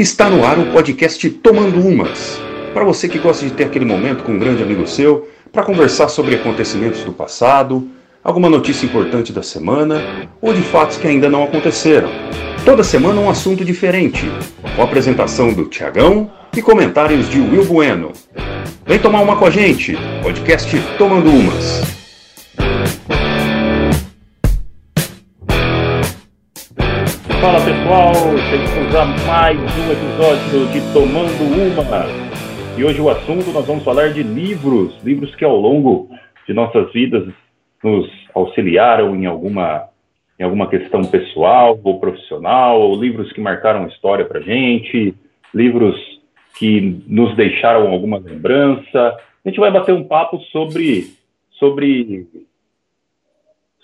Está no ar o podcast Tomando Umas. Para você que gosta de ter aquele momento com um grande amigo seu, para conversar sobre acontecimentos do passado, alguma notícia importante da semana ou de fatos que ainda não aconteceram. Toda semana um assunto diferente, com apresentação do Tiagão e comentários de Will Bueno. Vem tomar uma com a gente, podcast Tomando Umas. Fala pessoal, chegamos a mais um episódio de Tomando Uma. E hoje o assunto nós vamos falar de livros, livros que ao longo de nossas vidas nos auxiliaram em alguma, em alguma questão pessoal ou profissional, ou livros que marcaram história para gente, livros que nos deixaram alguma lembrança. A gente vai bater um papo sobre sobre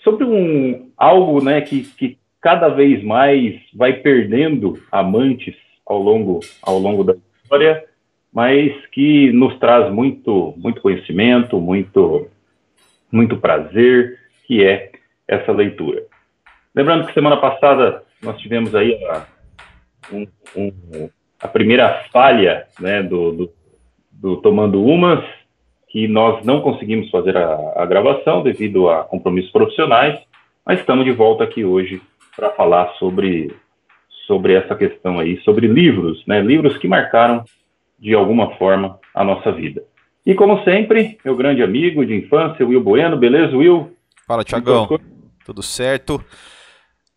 sobre um algo, né, que, que cada vez mais vai perdendo amantes ao longo, ao longo da história, mas que nos traz muito, muito conhecimento, muito, muito prazer, que é essa leitura. Lembrando que semana passada nós tivemos aí a, um, um, a primeira falha né, do, do, do, Tomando Umas, que nós não conseguimos fazer a, a gravação devido a compromissos profissionais, mas estamos de volta aqui hoje para falar sobre, sobre essa questão aí, sobre livros, né? Livros que marcaram de alguma forma a nossa vida. E como sempre, meu grande amigo de infância, Will Bueno, beleza, Will? Fala, Tiagão. Tudo certo?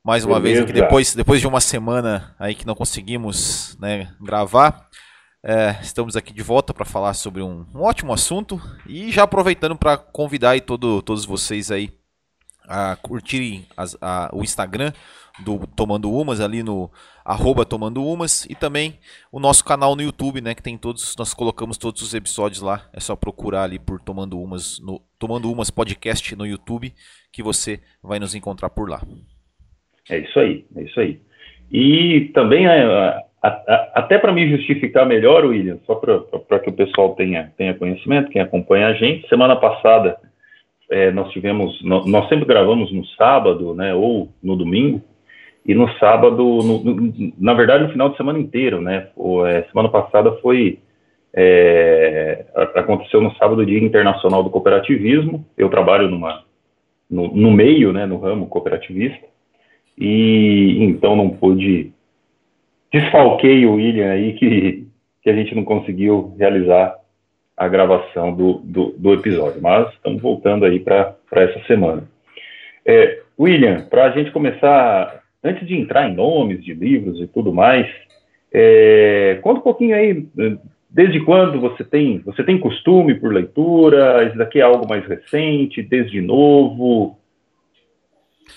Mais uma beleza. vez aqui, depois, depois de uma semana aí que não conseguimos né, gravar, é, estamos aqui de volta para falar sobre um, um, ótimo assunto e já aproveitando para convidar aí todo, todos vocês aí a curtirem as, a, o Instagram do Tomando Umas ali no arroba Tomando Umas e também o nosso canal no YouTube, né, que tem todos, nós colocamos todos os episódios lá, é só procurar ali por Tomando Umas no Tomando Umas podcast no YouTube que você vai nos encontrar por lá. É isso aí, é isso aí. E também é, a, a, até para me justificar melhor, William, só para que o pessoal tenha, tenha conhecimento, quem acompanha a gente, semana passada é, nós tivemos, nós sempre gravamos no sábado, né, ou no domingo, e no sábado, no, no, na verdade, no final de semana inteiro, né, é, semana passada foi, é, aconteceu no sábado, Dia Internacional do Cooperativismo, eu trabalho numa, no, no meio, né, no ramo cooperativista, e então não pude, desfalquei o William aí, que, que a gente não conseguiu realizar a gravação do, do, do episódio, mas estamos voltando aí para essa semana. É, William, para a gente começar, antes de entrar em nomes de livros e tudo mais, é, conta um pouquinho aí, desde quando você tem, você tem costume por leitura? Isso daqui é algo mais recente, desde novo?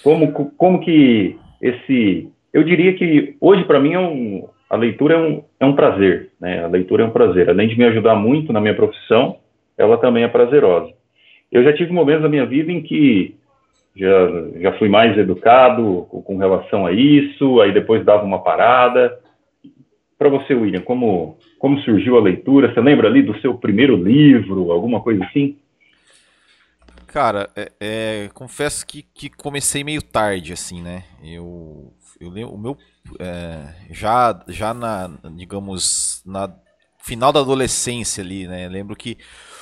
Como, como que esse, eu diria que hoje para mim é um, a leitura é um, é um prazer, né? A leitura é um prazer. Além de me ajudar muito na minha profissão, ela também é prazerosa. Eu já tive momentos da minha vida em que já, já fui mais educado com relação a isso, aí depois dava uma parada. Para você, William, como, como surgiu a leitura? Você lembra ali do seu primeiro livro, alguma coisa assim? Cara, é, é, confesso que, que comecei meio tarde, assim, né? Eu, eu o meu é, já, já na, digamos, na final da adolescência ali, né? Lembro que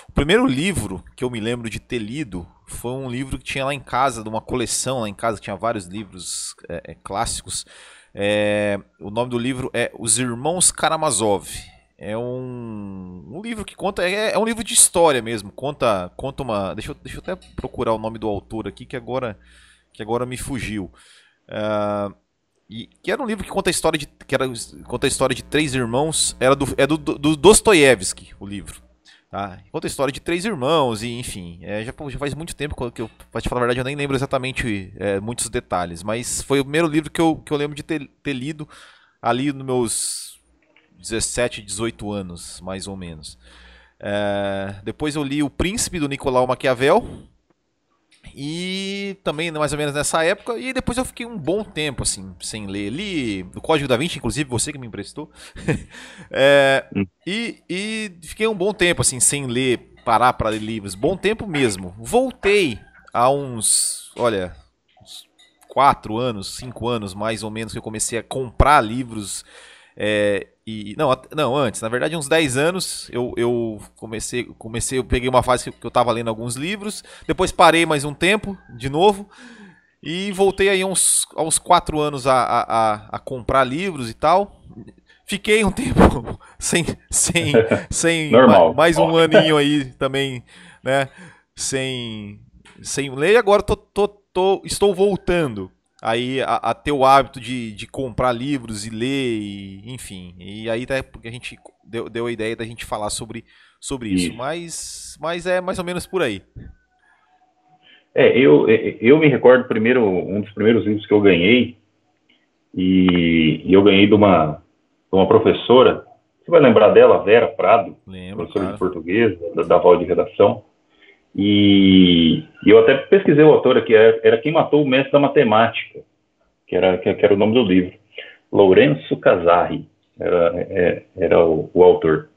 o primeiro livro que eu me lembro de ter lido foi um livro que tinha lá em casa, de uma coleção lá em casa, que tinha vários livros é, é, clássicos. É, o nome do livro é Os Irmãos Karamazov. É um, um livro que conta. É, é, um livro de história mesmo. Conta, conta uma. Deixa eu, deixa eu até procurar o nome do autor aqui, que agora, que agora me fugiu. Uh, e, que era um livro que conta a história de, que era, conta a história de três irmãos. Era do, é do, do Dostoiévski, o livro. Tá? Conta a história de três irmãos, e enfim. É, já, já, faz muito tempo que eu, pra te falar a verdade, eu nem lembro exatamente é, muitos detalhes. Mas foi o primeiro livro que eu, que eu lembro de ter, ter lido ali nos meus 17, 18 anos, mais ou menos. É, depois eu li O Príncipe do Nicolau Maquiavel, e também mais ou menos nessa época. E depois eu fiquei um bom tempo assim, sem ler. Li o Código da Vinci, inclusive, você que me emprestou. é, hum. e, e fiquei um bom tempo assim, sem ler, parar para ler livros. Bom tempo mesmo. Voltei há uns, olha, uns quatro anos, cinco anos mais ou menos, que eu comecei a comprar livros É, e, não, não, antes, na verdade, uns 10 anos eu, eu comecei, comecei, eu peguei uma fase que eu estava lendo alguns livros, depois parei mais um tempo, de novo, e voltei aí uns, uns 4 anos a, a, a comprar livros e tal. Fiquei um tempo sem, sem, sem Normal. mais um aninho aí também, né? Sem, sem ler, e agora tô, tô, tô, estou voltando aí a, a, ter o hábito de, de comprar livros e ler, e, enfim. E aí até porque a gente deu, deu a ideia da gente falar sobre, sobre isso. isso. Mas, mas é mais ou menos por aí. É, eu, eu me recordo primeiro, um dos primeiros livros que eu ganhei, e, e eu ganhei de uma, de uma professora, você vai lembrar dela, Vera Prado, Lembro, professora claro. de português, da, da Val de Redação. E, e, eu até pesquisei o autor aqui, era, era, Quem Matou o Mestre da Matemática, que era, que, que era o nome do livro. Lourenço Casarri era, é, era o, o, autor.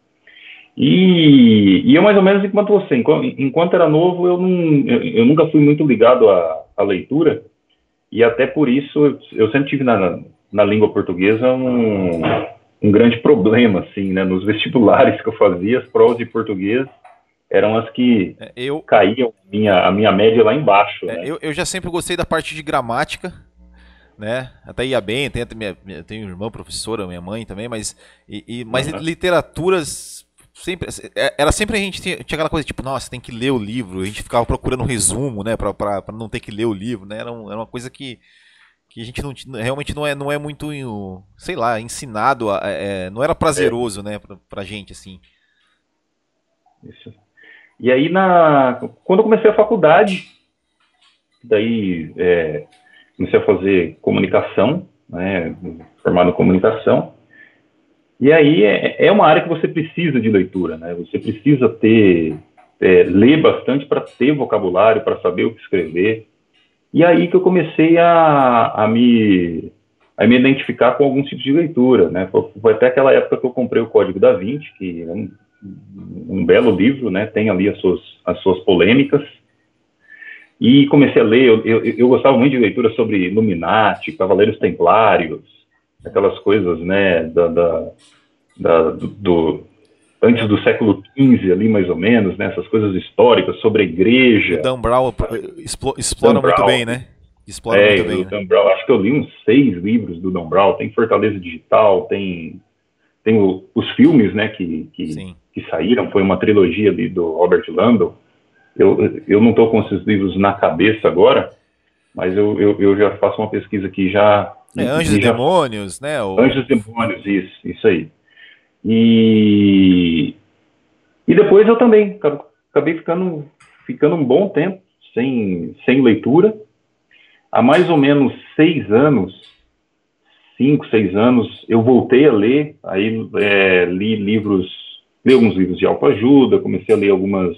E, e, eu mais ou menos enquanto você, enquanto, enquanto era novo, eu, não, eu, eu, nunca fui muito ligado à, à, leitura, e até por isso eu sempre tive na, na língua portuguesa um, um grande problema, assim, né, nos vestibulares que eu fazia, as provas de português, eram as que é, eu, caíam minha, a minha média lá embaixo. É, né? eu, eu já sempre gostei da parte de gramática, né? Até ia bem, tem minha, minha, tenho irmã professora, minha mãe também, mas, e, e mas uhum. literaturas sempre é, era sempre a gente tinha, tinha, aquela coisa tipo, nossa, tem que ler o livro, a gente ficava procurando um resumo, né, para não ter que ler o livro, né? Era, um, era uma coisa que que a gente não, realmente não é, não é muito, sei lá, ensinado, a, é, não era prazeroso, né, pra, pra gente, assim. Isso. E aí, na, quando eu comecei a faculdade, daí é, comecei a fazer comunicação, né, formado em comunicação, e aí é, é, uma área que você precisa de leitura, né, você precisa ter, é, ler bastante para ter vocabulário, para saber o que escrever, e aí que eu comecei a, a me a me identificar com alguns tipos de leitura, né? Foi, até aquela época que eu comprei o Código da Vinci, que é um, um belo livro, né? Tem ali as suas, as suas polêmicas. E comecei a ler, eu, eu, eu gostava muito de leitura sobre Illuminati, Cavaleiros Templários, aquelas coisas, né, da, da, da do, do, antes do século XV ali, mais ou menos, né, essas coisas históricas sobre a igreja. O Dan Brown explora, explora Dan muito Brown, bem, né? Explora é, muito bem. O Dan né? Brown, acho que eu li uns seis livros do Dan Brown, tem Fortaleza Digital, tem, tem o, os filmes, né, que, que, que, saíram, foi uma trilogia ali do Robert Landau, eu, eu não estou com esses livros na cabeça agora, mas eu, eu, eu já faço uma pesquisa aqui já... É, Anjos e já, Demônios, né? O... Anjos e Demônios, isso, isso aí. E, e depois eu também acabei ficando, ficando um bom tempo sem, sem leitura. Há mais ou menos seis anos, cinco, seis anos, eu voltei a ler, aí é, li livros, li alguns livros de autoajuda, comecei a ler algumas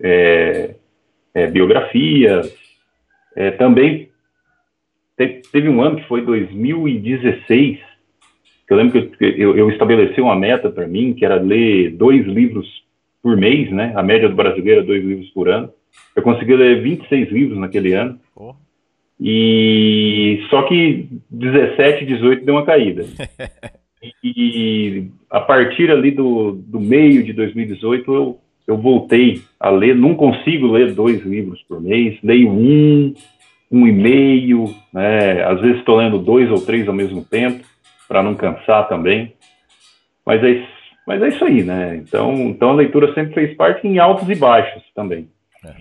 é, é, biografias. É, também teve, teve, um ano que foi 2016, que eu lembro que eu, eu estabeleci uma meta para mim, que era ler dois livros por mês, né? A média do brasileiro é dois livros por ano. Eu consegui ler 26 livros naquele ano. Oh. E só que 17, 18 deu uma caída. e a partir ali do, do meio de 2018 eu eu voltei a ler, não consigo ler dois livros por mês, leio um, um e meio, né? às vezes estou lendo dois ou três ao mesmo tempo, para não cansar também, mas é, mas é isso aí, né? Então, então a leitura sempre fez parte em altos e baixos também. É.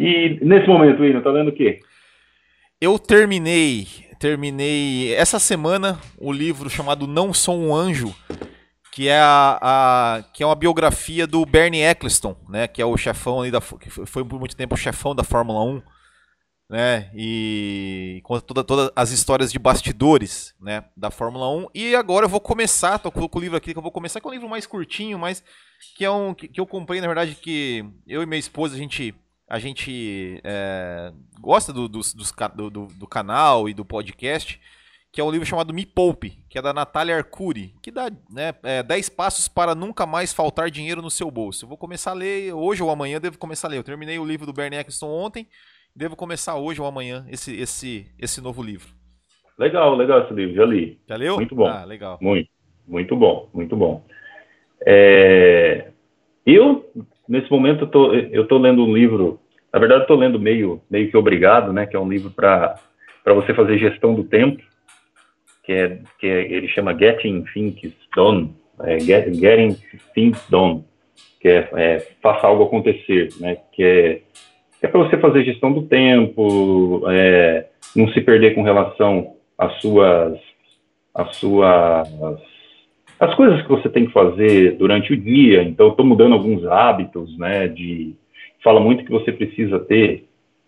E nesse momento, William, tá lendo o quê? Eu terminei, terminei essa semana o livro chamado Não Sou um Anjo, que é a, a, que é uma biografia do Bernie Eccleston, né, que é o chefão ali da que foi por muito tempo o chefão da Fórmula 1, né, e conta toda, todas as histórias de bastidores, né, da Fórmula 1. E agora eu vou começar, tô com o livro aqui que eu vou começar com um livro mais curtinho, mas que é um que, que eu comprei na verdade que eu e minha esposa a gente a gente é, gosta do, do, do, do canal e do podcast que é um livro chamado Me Poupe, que é da Natália Arcuri, que dá né, é, 10 passos para nunca mais faltar dinheiro no seu bolso. Eu vou começar a ler hoje ou amanhã, devo começar a ler. Eu terminei o livro do Bernie Eccleston ontem, devo começar hoje ou amanhã esse, esse, esse novo livro. Legal, legal esse livro, já li. Já leu? Muito bom. Ah, legal. Muito. Muito bom, muito bom. É, eu, nesse momento, eu tô lendo um livro, na verdade, tô lendo meio, meio que obrigado, né, que é um livro para você fazer gestão do tempo, que é, que é, ele chama Getting Things Done, é, get, Getting Things Done, que é, é, faça algo acontecer, né, que é, é para você fazer gestão do tempo, é, não se perder com relação às suas, às suas as coisas que você tem que fazer durante o dia. Então, estou mudando alguns hábitos, né? De fala muito que você precisa ter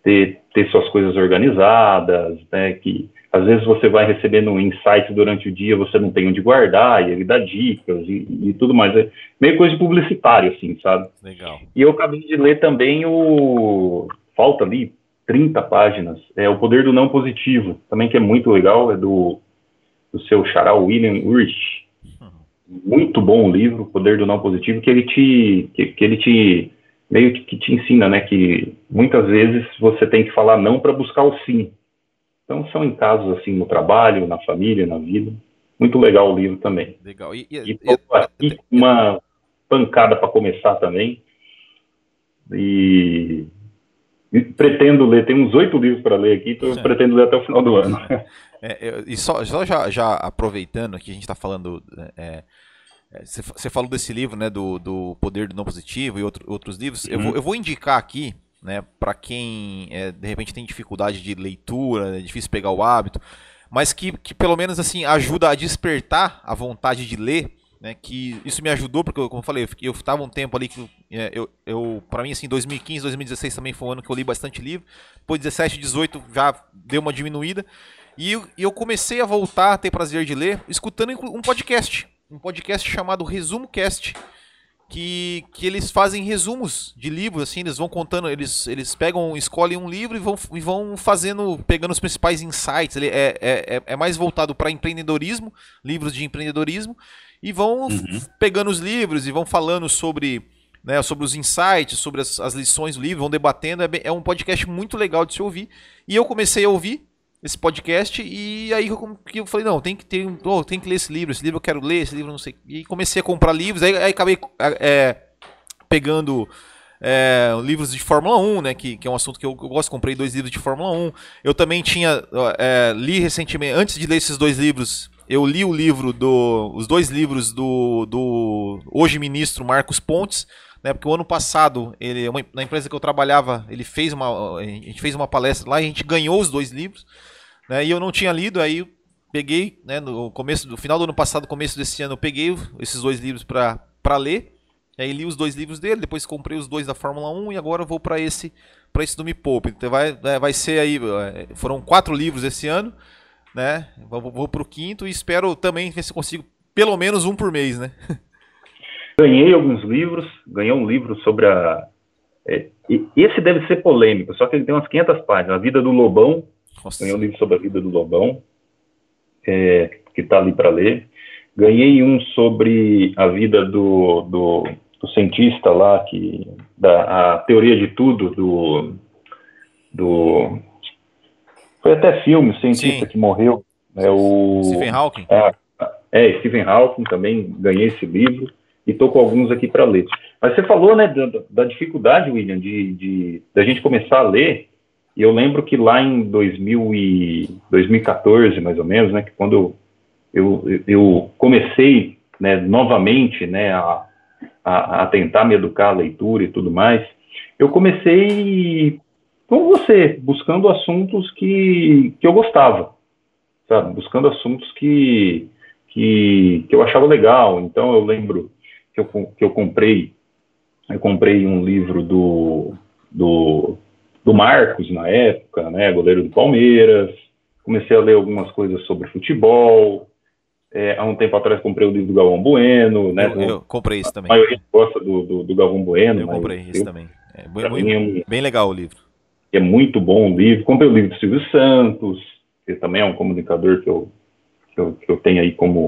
ter, ter suas coisas organizadas, né? Que às vezes você vai recebendo um insight durante o dia, você não tem onde guardar, e ele dá dicas e, e tudo mais. É meio coisa de publicitário, assim, sabe? Legal. E eu acabei de ler também o. Falta ali 30 páginas. É O Poder do Não Positivo, também que é muito legal, é do, do seu xará William Urich muito bom o livro, Poder do Não Positivo, que ele te, que, que ele te meio que, te ensina, né, que muitas vezes você tem que falar não para buscar o sim. Então são em casos assim no trabalho, na família, na vida. Muito legal o livro também. Legal. E, e, e aqui uma pancada para começar também. E, e, pretendo ler, tem uns oito livros para ler aqui, então eu pretendo ler até o final do ano. É, e só, só já, já, aproveitando que a gente está falando. É, você é, falou desse livro, né, do, do Poder do Não Positivo e outro, outros livros. Uhum. Eu, vou, eu vou indicar aqui, né, para quem é, de repente tem dificuldade de leitura, é difícil pegar o hábito, mas que, que pelo menos assim ajuda a despertar a vontade de ler. Né, que isso me ajudou, porque, como eu falei, eu estava um tempo ali que é, eu, eu para mim, assim, 2015, 2016 também foi um ano que eu li bastante livro. Depois, 17, 18 já deu uma diminuída. E eu comecei a voltar a ter prazer de ler escutando um podcast. Um podcast chamado Resumo Cast. Que, que eles fazem resumos de livros, assim, eles vão contando, eles, eles pegam, escolhem um livro e vão, e vão fazendo, pegando os principais insights. Ele é, é, é, é mais voltado para empreendedorismo, livros de empreendedorismo, e vão uhum. pegando os livros e vão falando sobre, né, sobre os insights, sobre as, as lições do livro, vão debatendo. É, bem, é um podcast muito legal de se ouvir. E eu comecei a ouvir, esse podcast e aí eu, eu falei, não, tem que ter, oh, tem que ler esse livro, esse livro eu quero ler, esse livro não sei. E comecei a comprar livros, aí, aí acabei é, pegando é, livros de Fórmula 1, né, que, que é um assunto que eu, eu, gosto, comprei dois livros de Fórmula 1. Eu também tinha, é, li recentemente, antes de ler esses dois livros, eu li o livro do, os dois livros do, do hoje ministro Marcos Pontes, né, porque o ano passado, ele, uma, na empresa que eu trabalhava, ele fez uma, a gente fez uma palestra lá e a gente ganhou os dois livros, né, e eu não tinha lido, aí peguei, né, no começo, no final do ano passado, começo desse ano, eu peguei esses dois livros para ler, aí li os dois livros dele, depois comprei os dois da Fórmula 1 e agora vou para esse para esse do Me Poupe. Então vai, né, vai ser aí, é, foram quatro livros esse ano, né? Vou, vou pro quinto e espero também ver se consigo pelo menos um por mês, né? Ganhei alguns livros, ganhei um livro sobre a. É, esse deve ser polêmico, só que ele tem umas 500 páginas. A Vida do Lobão. Nossa. Ganhei um livro sobre a vida do Lobão, é, que está ali para ler. Ganhei um sobre a vida do, do, do, cientista lá, que, da a teoria de tudo, do. do até filme, o cientista Sim. que morreu. É o, Stephen Hawking. É, é, Stephen Hawking, também ganhei esse livro e estou com alguns aqui para ler. Mas você falou, né, da, da dificuldade, William, de, de da gente começar a ler. E eu lembro que lá em 2000 e 2014, mais ou menos, né, que quando eu, eu, eu comecei, né, novamente, né, a, a, a, tentar me educar a leitura e tudo mais, eu comecei com você, buscando assuntos que, que eu gostava, sabe, buscando assuntos que, que, que eu achava legal. Então eu lembro que eu, que eu comprei, eu comprei um livro do, do, do Marcos na época, né, goleiro do Palmeiras, comecei a ler algumas coisas sobre futebol, é, há um tempo atrás comprei o livro do Galvão Bueno, né? Eu, eu comprei isso também. A maioria gosta do, do, do Galvão Bueno. Eu comprei isso eu, também. É, bem, é bem legal o livro. É muito bom o livro. Comprei o livro do Silvio Santos, que também é um comunicador que eu, que eu, que eu tenho aí como,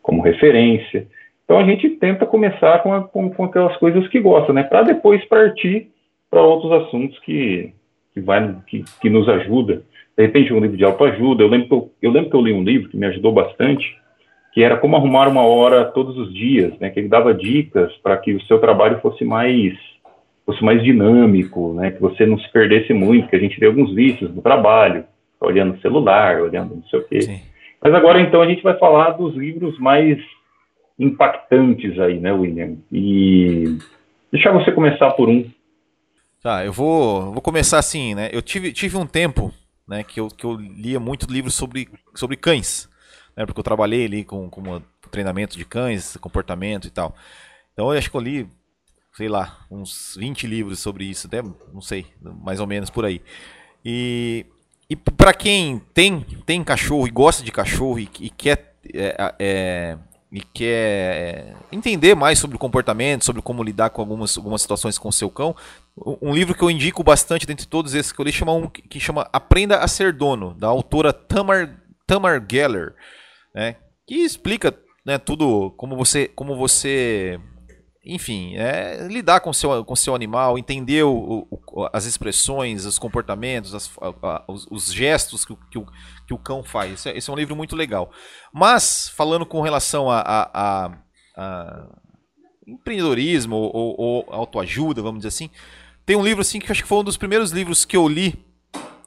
como referência. Então a gente tenta começar com, a, com, com aquelas coisas que gosta, né? Para depois partir para outros assuntos que, que, vai, que, que nos ajuda. De repente um livro de autoajuda. Eu lembro que eu, eu lembro que eu li um livro que me ajudou bastante, que era como arrumar uma hora todos os dias, né? Que ele dava dicas para que o seu trabalho fosse mais fosse mais dinâmico, né? Que você não se perdesse muito, que a gente vê alguns vícios no trabalho, olhando o celular, olhando não sei o quê. Sim. Mas agora então a gente vai falar dos livros mais impactantes aí, né, William? E deixar você começar por um. Tá, eu vou, vou começar assim, né? Eu tive, tive um tempo, né, que eu, que eu lia muito livros sobre, sobre cães, né? Porque eu trabalhei ali com, com treinamento de cães, comportamento e tal. Então eu acho que eu li, sei lá, uns 20 livros sobre isso, até, não sei, mais ou menos por aí. E, e para quem tem, tem cachorro e gosta de cachorro e, e quer é, é, e quer é, entender mais sobre o comportamento, sobre como lidar com algumas, algumas situações com o seu cão, um livro que eu indico bastante dentre todos esses que eu li chama um que chama Aprenda a Ser Dono, da autora Tamar, Tamar Geller, né, que explica né, tudo como você, como você enfim, é, lidar com seu, com seu animal, entender o, o, as expressões, os comportamentos, as, a, os, os, gestos que, que, o, que o cão faz. Esse é, esse é, um livro muito legal. Mas, falando com relação a, a, a empreendedorismo ou, ou, ou, autoajuda, vamos dizer assim, tem um livro assim que acho que foi um dos primeiros livros que eu li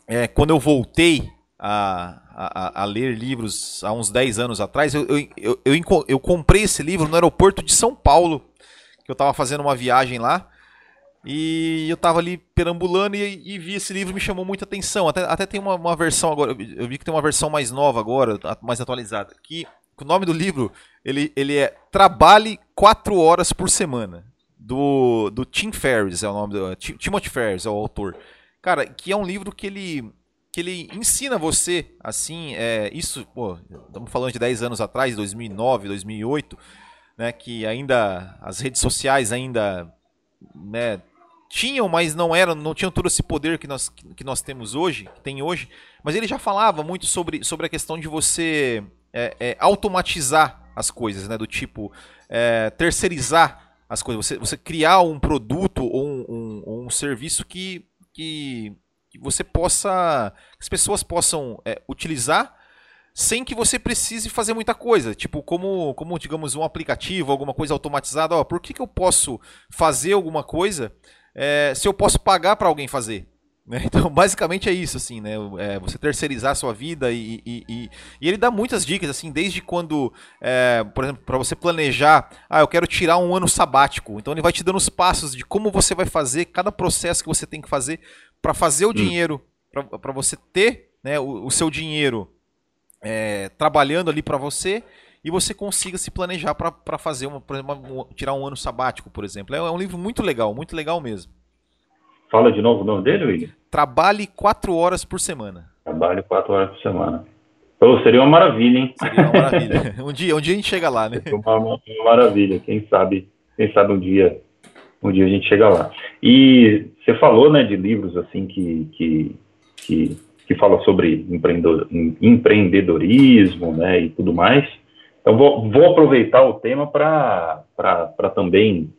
é, quando eu voltei a, a, a, ler livros há uns 10 anos atrás. Eu, eu, eu, eu, eu comprei esse livro no aeroporto de São Paulo que eu estava fazendo uma viagem lá. E eu estava ali perambulando e, e, vi esse livro me chamou muita atenção. Até, até tem uma, uma, versão agora, eu vi que tem uma versão mais nova agora, mais atualizada. Que o nome do livro ele, ele é Trabalhe 4 horas por semana. Do, do Tim Ferriss, é o nome do. Timothy Ferriss é o autor. Cara, que é um livro que ele que ele ensina você, assim, é, isso, pô, estamos falando de 10 anos atrás, 2009, 2008, né, que ainda as redes sociais ainda né, tinham, mas não eram, não tinham todo esse poder que nós, que nós temos hoje, que tem hoje. Mas ele já falava muito sobre, sobre a questão de você é, é, automatizar as coisas, né, do tipo é, terceirizar as coisas, você, você criar um produto ou um, um, um serviço que, que, que, você possa, que as pessoas possam é, utilizar sem que você precise fazer muita coisa. Tipo, como, como digamos, um aplicativo, alguma coisa automatizada. Ó, por que, que eu posso fazer alguma coisa é, se eu posso pagar para alguém fazer? Né? Então, basicamente é isso, assim, né? É, você terceirizar a sua vida e, e, e, e, ele dá muitas dicas, assim, desde quando, é, por exemplo, para você planejar, ah, eu quero tirar um ano sabático. Então ele vai te dando os passos de como você vai fazer, cada processo que você tem que fazer para fazer o hum. dinheiro, para você ter né, o, o seu dinheiro é, trabalhando ali para você e você consiga se planejar para fazer uma, uma, tirar um ano sabático, por exemplo. É, é, um livro muito legal, muito legal mesmo. Fala de novo o nome dele, William? Trabalhe quatro horas por semana. Trabalhe quatro horas por semana. Pô, seria uma maravilha, hein? Seria uma maravilha. um dia, um dia a gente chega lá, né? Seria uma, uma maravilha. Quem sabe, quem sabe um dia, um dia a gente chega lá. E você falou, né, de livros assim que, que, que que fala sobre empreendedorismo né, e tudo mais. Então, vou, vou aproveitar o tema para também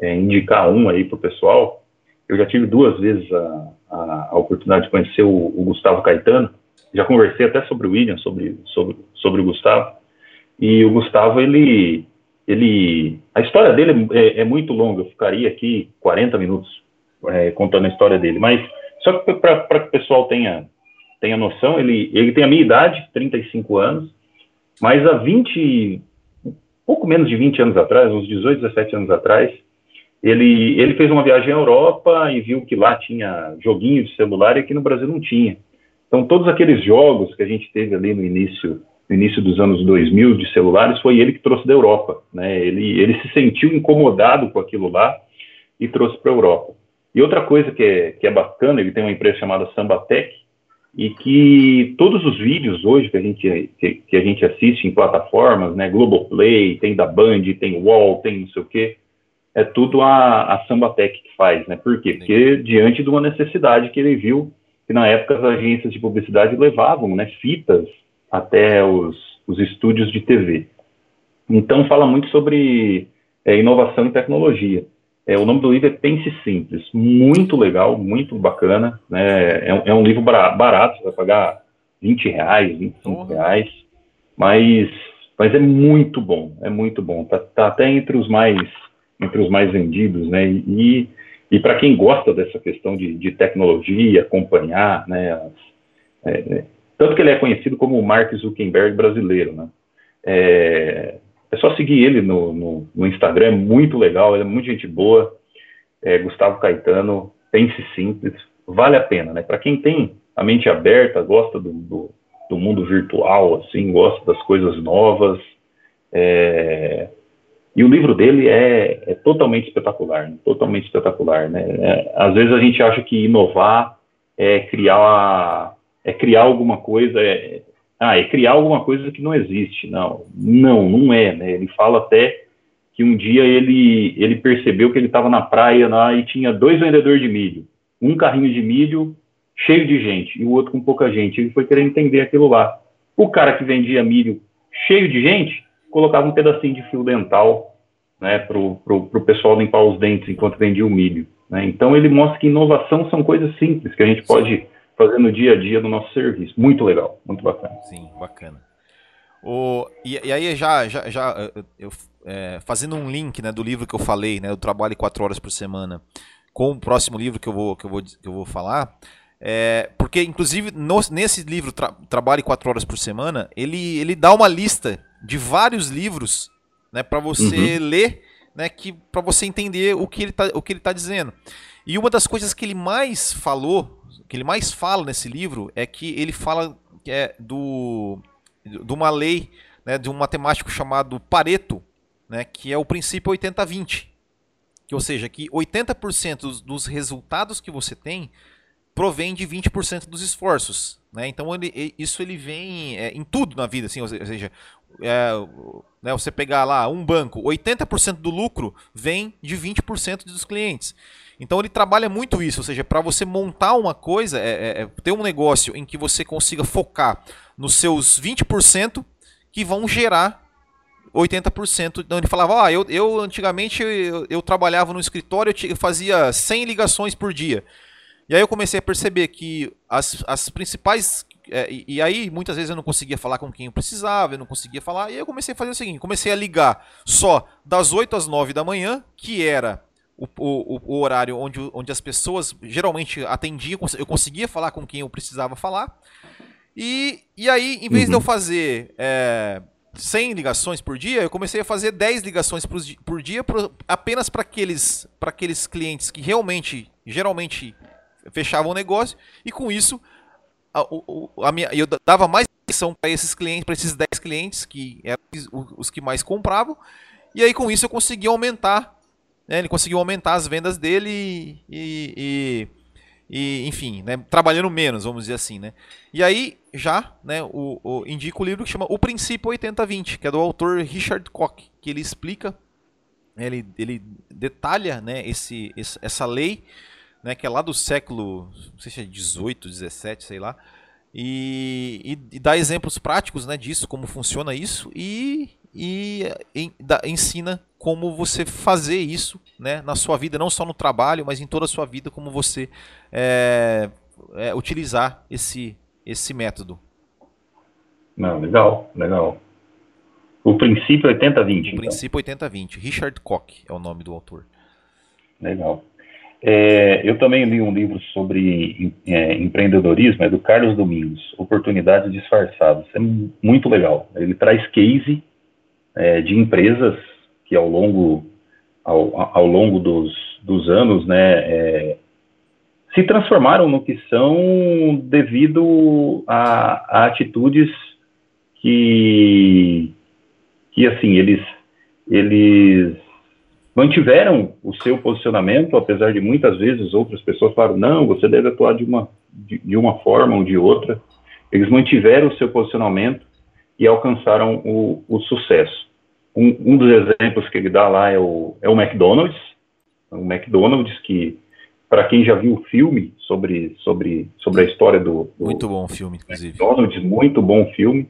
é, indicar um aí para o pessoal. Eu já tive duas vezes a, a, a oportunidade de conhecer o, o, Gustavo Caetano. Já conversei até sobre o William, sobre, sobre, sobre o Gustavo. E o Gustavo, ele, ele a história dele é, é muito longa. Eu ficaria aqui 40 minutos é, contando a história dele. Mas só para que o pessoal tenha tenha noção, ele, ele tem a minha idade, 35 anos, mas há 20, pouco menos de 20 anos atrás, uns 18, 17 anos atrás, ele, ele fez uma viagem à Europa e viu que lá tinha joguinho de celular e aqui no Brasil não tinha. Então, todos aqueles jogos que a gente teve ali no início, no início dos anos 2000 de celulares, foi ele que trouxe da Europa. Né? Ele, ele se sentiu incomodado com aquilo lá e trouxe para a Europa. E outra coisa que é, que é bacana, ele tem uma empresa chamada Sambatec, e que todos os vídeos hoje que a gente, que, que, a gente assiste em plataformas, né, Globoplay, tem da Band, tem Wall, tem não sei o quê, é tudo a, a Sambatec que faz, né? Por quê? Porque diante de uma necessidade que ele viu, que na época as agências de publicidade levavam, né, fitas até os, os estúdios de TV. Então fala muito sobre é, inovação e tecnologia. É, o nome do livro é Pense Simples, muito legal, muito bacana. Né? É, é um livro barato, você vai pagar 20 reais, 25 uhum. reais, mas mas é muito bom, é muito bom. Tá, tá até entre os mais entre os mais vendidos, né? E, e para quem gosta dessa questão de, de tecnologia, acompanhar, né? As, é, é, tanto que ele é conhecido como o Mark Zuckerberg brasileiro, né? É, é só seguir ele no, no, no, Instagram, é muito legal, ele é muito gente boa. É, Gustavo Caetano, pense simples, vale a pena, né? Para quem tem a mente aberta, gosta do, do, do, mundo virtual, assim, gosta das coisas novas. É... E o livro dele é, é totalmente espetacular, né? totalmente espetacular, né? É, às vezes a gente acha que inovar é criar é criar alguma coisa, é, ah, é criar alguma coisa que não existe. Não, não, não é, né? Ele fala até que um dia ele, ele percebeu que ele estava na praia lá e tinha dois vendedores de milho. Um carrinho de milho cheio de gente e o outro com pouca gente. Ele foi querer entender aquilo lá. O cara que vendia milho cheio de gente colocava um pedacinho de fio dental né, para o pessoal limpar os dentes enquanto vendia o milho. Né? Então ele mostra que inovação são coisas simples que a gente pode fazer no dia a dia do nosso serviço. Muito legal, muito bacana. Sim, bacana. O, e, e aí já, já, já eu, é, fazendo um link né, do livro que eu falei, né, do trabalho quatro horas por semana, com o próximo livro que eu vou, que eu vou, que eu vou falar, é, porque, inclusive, no, nesse livro, Tra Trabalhe 4 Horas por Semana, ele, ele dá uma lista de vários livros né, para você uhum. ler, né, que para você entender o que ele está tá dizendo. E uma das coisas que ele mais falou, que ele mais fala nesse livro, é que ele fala é, do, de uma lei, né, de um matemático chamado Pareto, né, que é o princípio 80-20. Que, ou seja, que 80% dos resultados que você tem provém de 20% dos esforços. Né? Então ele, isso ele vem é, em tudo na vida, assim, ou seja, é, né, você pegar lá um banco, 80% do lucro vem de 20% dos clientes. Então ele trabalha muito isso, ou seja, para você montar uma coisa, é, é, é, ter um negócio em que você consiga focar nos seus 20% que vão gerar 80%. Então ele falava, ah, eu, eu antigamente eu, eu trabalhava no escritório, eu fazia 100 ligações por dia. E aí eu comecei a perceber que as, as principais. É, e, e, aí muitas vezes eu não conseguia falar com quem eu precisava, eu não conseguia falar. E aí eu comecei a fazer o seguinte: comecei a ligar só das 8 às 9 da manhã, que era o, o, o horário onde, onde as pessoas geralmente atendiam, eu conseguia falar com quem eu precisava falar. E, e aí, em vez uhum. de eu uhum. fazer é, 100 ligações por dia, eu comecei a fazer 10 ligações por, por dia pro, apenas para aqueles, aqueles clientes que realmente, geralmente fechava um negócio e com isso a, a, a minha, eu dava mais atenção para esses clientes, para esses 10 clientes que eram os que mais compravam. E aí com isso eu consegui aumentar, né, ele conseguiu aumentar as vendas dele e, e, e, enfim, né, trabalhando menos, vamos dizer assim, né? E aí já, né, o, o indico o livro que chama O Princípio 80-20, que é do autor Richard Koch, que ele explica, ele, ele detalha, né, esse, essa lei né, que é lá do século, não sei se é 18, 17, sei lá, e, e, e dá exemplos práticos né, disso, como funciona isso, e, e, e da, ensina como você fazer isso né, na sua vida, não só no trabalho, mas em toda a sua vida, como você é, é, utilizar esse, esse método. Não, legal, legal. O princípio 80-20. O então. princípio 80-20. Richard Koch é o nome do autor. Legal. É, eu também li um livro sobre é, empreendedorismo, é do Carlos Domingos, Oportunidades Disfarçadas. É muito legal. Ele traz case é, de empresas que ao longo, ao, ao longo dos, dos anos né, é, se transformaram no que são devido a, a atitudes que, que assim, eles, eles mantiveram o seu posicionamento, apesar de muitas vezes outras pessoas falaram, não, você deve atuar de uma, de, de uma forma ou de outra. Eles mantiveram o seu posicionamento e alcançaram o, o sucesso. Um, um, dos exemplos que ele dá lá é o, é o McDonald's, o McDonald's que, para quem já viu o filme sobre, sobre, sobre a história do, do muito bom filme, inclusive. McDonald's, muito bom filme.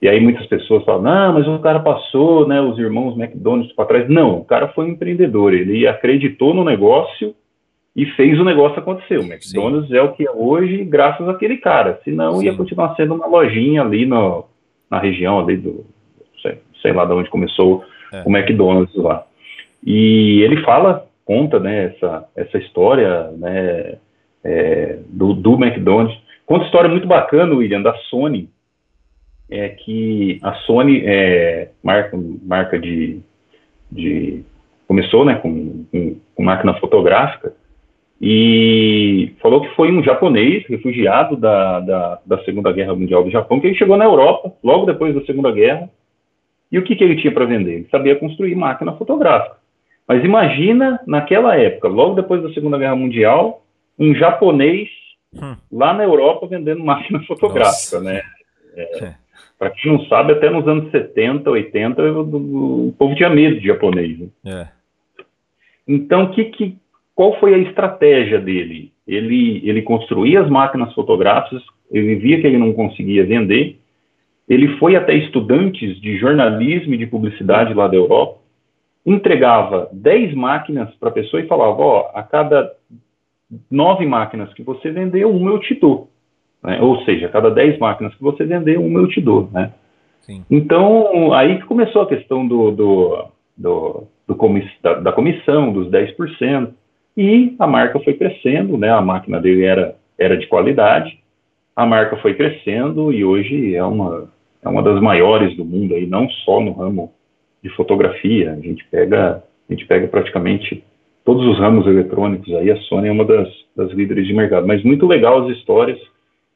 E aí muitas pessoas falam, não, mas o cara passou, né, os irmãos McDonald's para trás. Não, o cara foi um empreendedor, ele acreditou no negócio e fez o negócio acontecer. O McDonald's Sim. é o que é hoje graças àquele cara, senão Sim. ia continuar sendo uma lojinha ali no, na região ali do sei, lá de onde começou é. o McDonald's lá. E ele fala, conta, né, essa, essa história, né, é, do, do McDonald's. Conta história muito bacana, William, da Sony, é que a Sony é marca, marca de, de começou, né, com, com, com máquina fotográfica, e falou que foi um japonês refugiado da, da, da, Segunda Guerra Mundial do Japão, que ele chegou na Europa logo depois da Segunda Guerra, e o que, que ele tinha para vender? Ele sabia construir máquina fotográfica. Mas imagina, naquela época, logo depois da Segunda Guerra Mundial, um japonês hum. lá na Europa vendendo máquina fotográfica, Nossa. né? É, é. Para quem não sabe, até nos anos 70, 80, o, o, povo tinha medo de japonês. Né? É. Então, que, que, qual foi a estratégia dele? Ele, ele construía as máquinas fotográficas, ele via que ele não conseguia vender, ele foi até estudantes de jornalismo e de publicidade lá da Europa, entregava 10 máquinas para a pessoa e falava, ó, oh, a cada nove máquinas que você vender, uma eu te dou. Né? Ou seja, a cada 10 máquinas que você vender, uma eu te dou. Né? Sim. Então, aí que começou a questão do, do, do, do comiss, da, da, comissão, dos 10%, e a marca foi crescendo, né? a máquina dele era, era de qualidade, a marca foi crescendo e hoje é uma, é uma das maiores do mundo, aí, não só no ramo de fotografia, a gente pega, a gente pega praticamente todos os ramos eletrônicos, aí. A Sony é uma das, das líderes de mercado, mas muito legal as histórias,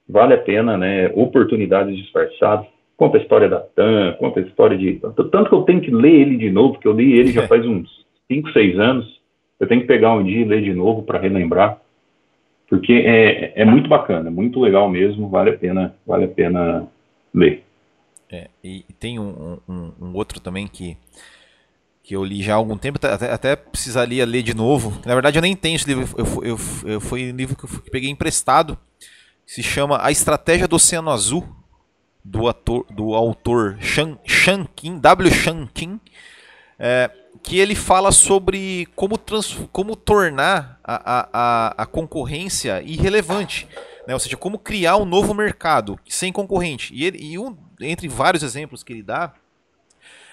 vale a pena, né, oportunidades disfarçadas, conta a história da TAM, conta a história de, tanto que eu tenho que ler ele de novo, porque eu li ele já faz uns 5, 6 anos, eu tenho que pegar um dia e ler de novo para relembrar, porque é, é muito bacana, muito legal mesmo, vale a pena, vale a pena ler. É, e, tem um, um, um, outro também que, que eu li já há algum tempo, até, até precisaria ler de novo. Na verdade, eu nem tenho esse livro, eu, eu, eu, foi um livro que eu peguei emprestado, se chama A Estratégia do Oceano Azul, do, ator, do autor Shan, Shan Kim, W. Shan Kim, é, que ele fala sobre como, trans, como tornar a, a, a concorrência irrelevante. Né? Ou seja, como criar um novo mercado sem concorrente. E, ele, e um, entre vários exemplos que ele dá,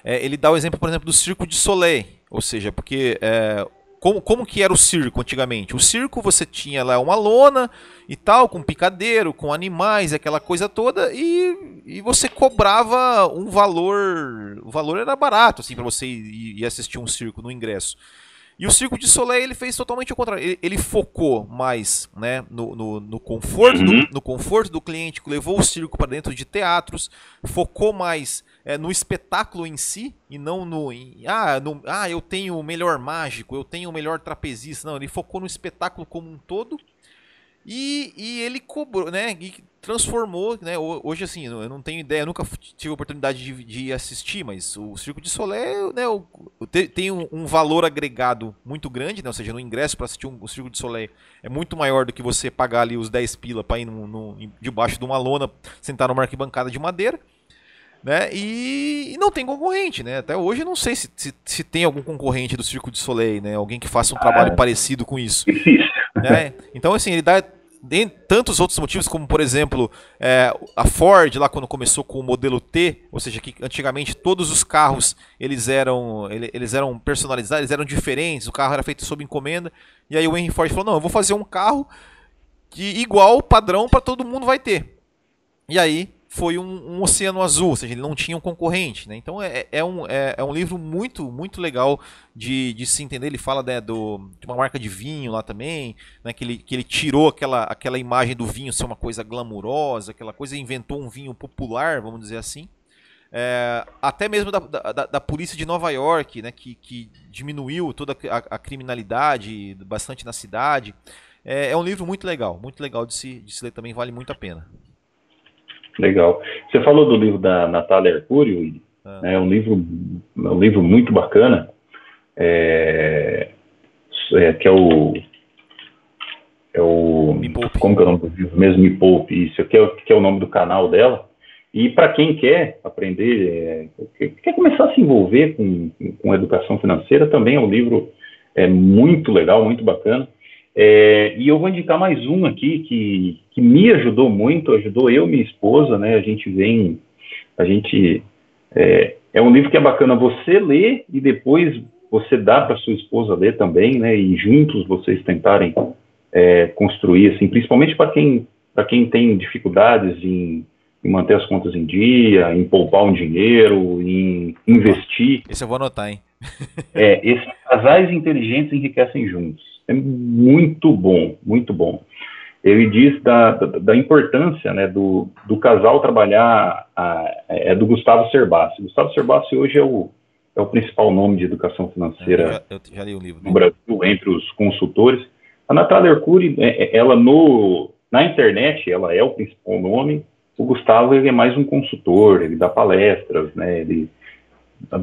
é, ele dá o exemplo, por exemplo, do Circo de Soleil. Ou seja, porque é, como, como que era o circo antigamente? O circo você tinha lá uma lona e tal, com picadeiro, com animais, aquela coisa toda, e, e você cobrava um valor. O valor era barato, assim, para você ir, ir assistir um circo no ingresso. E o Circo de Soleil ele fez totalmente o contrário. Ele, ele focou mais né, no, no, no conforto do, uhum. no conforto do cliente, levou o circo para dentro de teatros, focou mais é, no espetáculo em si e não no, em, ah, no, ah, eu tenho o melhor mágico, eu tenho o melhor trapezista. Não, ele focou no espetáculo como um todo e, e ele cobrou, né? E transformou, né? Hoje, assim, eu não tenho ideia, nunca tive a oportunidade de, de assistir, mas o Circo de Soleil, né? O, tem um, um, valor agregado muito grande, né? Ou seja, no ingresso para assistir um, o Circo de Soleil é muito maior do que você pagar ali os 10 pila para ir no, no, debaixo de uma lona, sentar numa arquibancada de madeira. Né? E, e, não tem concorrente, né? Até hoje eu não sei se, se, se, tem algum concorrente do Circo de Soleil, né? Alguém que faça um trabalho ah, parecido com isso. Né? Então, assim, ele dá tantos outros motivos, como por exemplo é, a Ford lá quando começou com o modelo T, ou seja, que antigamente todos os carros eles eram eles eram personalizados, eles eram diferentes, o carro era feito sob encomenda, e aí o Henry Ford falou não, eu vou fazer um carro que igual padrão para todo mundo vai ter. E aí foi um, um, oceano azul, ou seja, ele não tinha um concorrente. Né? Então é, é, um, é, é, um livro muito muito legal de, de se entender. Ele fala né, do, de uma marca de vinho lá também, né, que, ele, que ele tirou aquela, aquela imagem do vinho ser uma coisa glamurosa, aquela coisa, inventou um vinho popular, vamos dizer assim. É, até mesmo da, da, da, polícia de Nova York, né, que, que diminuiu toda a, a criminalidade bastante na cidade. É, é, um livro muito legal, muito legal de se, de se ler também, vale muito a pena. Legal. Você falou do livro da Natália Arcúrio, ah. é um livro, um livro muito bacana, é, é, que é o é o como que é o nome do livro mesmo Me Poupe, isso que é, que é o nome do canal dela. E para quem quer aprender, é, quer começar a se envolver com, com educação financeira, também é um livro é, muito legal, muito bacana. É, e eu vou indicar mais um aqui que, que me ajudou muito, ajudou eu e minha esposa, né? A gente vem, a gente é, é um livro que é bacana você ler e depois você dá para sua esposa ler também, né? E juntos vocês tentarem é, construir, assim, principalmente para quem para quem tem dificuldades em, em, manter as contas em dia, em poupar um dinheiro, em investir. Esse eu vou anotar, hein? é, esses casais inteligentes enriquecem juntos. É muito bom, muito bom. Ele diz da, da, da importância né, do, do casal trabalhar, a, é do Gustavo Cerbasi. Gustavo Cerbasi hoje é o, é o principal nome de educação financeira eu já, eu já li o livro no Brasil, entre os consultores. A Natália Arcuri, é, é, ela no, na internet, ela é o principal nome. O Gustavo ele é mais um consultor, ele dá palestras, né? Ele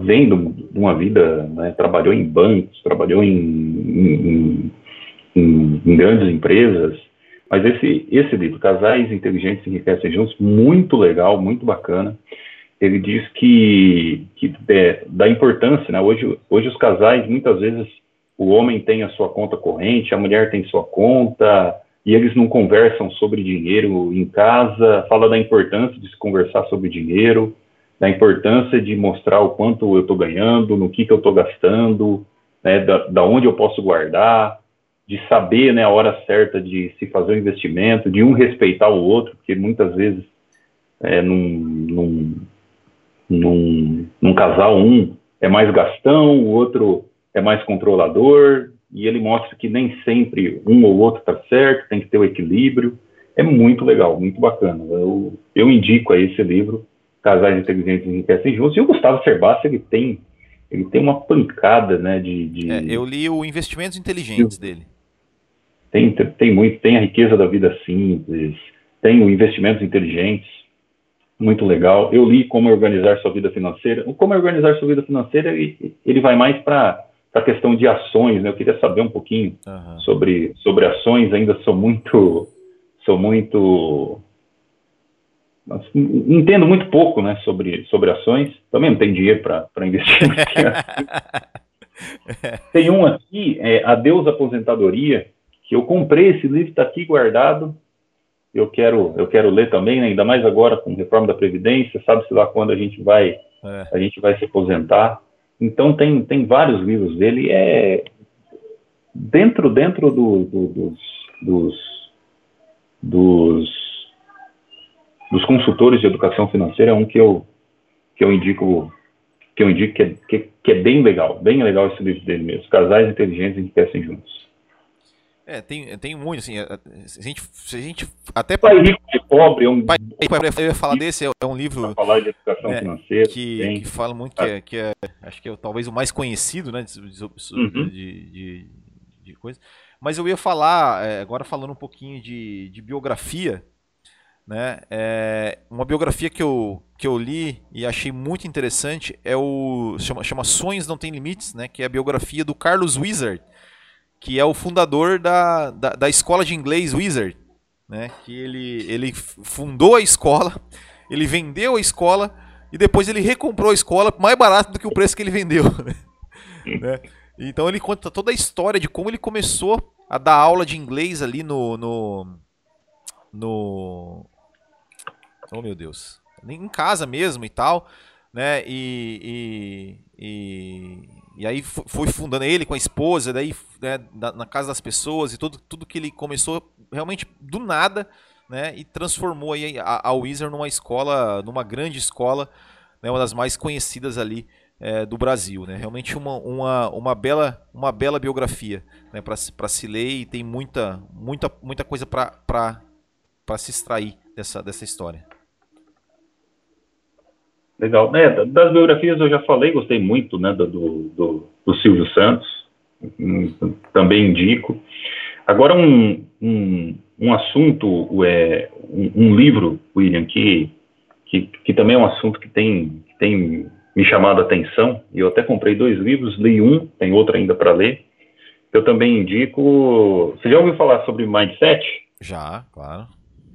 vem de uma vida, né, trabalhou em bancos, trabalhou em, em, em, em, grandes empresas. Mas esse, esse livro, Casais Inteligentes Enriquecem Juntos, muito legal, muito bacana. Ele diz que, que é, da importância, né? Hoje, hoje os casais, muitas vezes, o homem tem a sua conta corrente, a mulher tem sua conta, e eles não conversam sobre dinheiro em casa, fala da importância de se conversar sobre dinheiro, da importância de mostrar o quanto eu estou ganhando, no que, que eu estou gastando, né, da, da onde eu posso guardar, de saber né, a hora certa de se fazer o investimento, de um respeitar o outro, porque muitas vezes é, num, num, num, num casal um é mais gastão, o outro é mais controlador, e ele mostra que nem sempre um ou outro está certo, tem que ter o equilíbrio. É muito legal, muito bacana. Eu, eu indico aí esse livro, Casais Inteligentes Enriquecem Juntos, e o Gustavo Cerbasi, ele tem, ele tem uma pancada né, de... de... É, eu li o Investimentos Inteligentes dele. Tem, tem muito, tem a riqueza da vida simples, tem o Investimentos Inteligentes, muito legal. Eu li Como Organizar Sua Vida Financeira. O Como Organizar Sua Vida Financeira, ele, ele vai mais para a questão de ações, né? Eu queria saber um pouquinho uhum. sobre, sobre ações, ainda sou muito, sou muito, entendo muito pouco, né, sobre, sobre ações, também não tenho dinheiro para investir. Tem um aqui, é, Adeus Aposentadoria, que eu comprei esse livro, está aqui guardado, eu quero, eu quero ler também, né? ainda mais agora com reforma da Previdência, sabe-se lá quando a gente vai, é. a gente vai se aposentar. Então tem, tem vários livros dele, é dentro, dentro do, do, dos, dos, dos, dos, consultores de educação financeira, é um que eu, que eu indico que eu indico que é, que, que é bem legal, bem legal esse livro dele mesmo, Casais Inteligentes Enriquecem Juntos. É, tem, tem muito, assim, se a gente, se a gente até... Pai Rico de Pobre é um... Pai, eu ia falar desse, é, é um livro... falar de educação é, financeira. Que, que fala muito, que é, que é, acho que é talvez o mais conhecido, né, de, uhum. de, de, de coisa. Mas eu ia falar, é, agora falando um pouquinho de, de biografia, né, é, uma biografia que eu, que eu li e achei muito interessante é o... chama, chama Sonhos Não Tem Limites, né, que é a biografia do Carlos Wizard, que é o fundador da, da, da escola de inglês Wizard, né? Que ele, ele fundou a escola, ele vendeu a escola e depois ele recomprou a escola mais barato do que o preço que ele vendeu. né? Então ele conta toda a história de como ele começou a dar aula de inglês ali no. no, no oh meu Deus. Em casa mesmo e tal. Né? E, e, e, e aí foi fundando ele com a esposa, daí né, na, casa das pessoas e tudo, tudo que ele começou realmente do nada, né? E transformou aí a, a Wizard numa escola, numa grande escola, né, uma das mais conhecidas ali é, do Brasil, né? Realmente uma, uma, uma, bela, uma bela biografia né, para se ler e tem muita, muita, muita coisa para se extrair dessa, dessa história. Legal. É, das biografias eu já falei, gostei muito né, do, do, do Silvio Santos, hum, também indico. Agora, um, um, um assunto, é, um, um, livro, William, que, que, que, também é um assunto que tem, que tem me chamado a atenção, e eu até comprei dois livros, li um, tem outro ainda para ler. Eu também indico. Você já ouviu falar sobre mindset? Já, claro.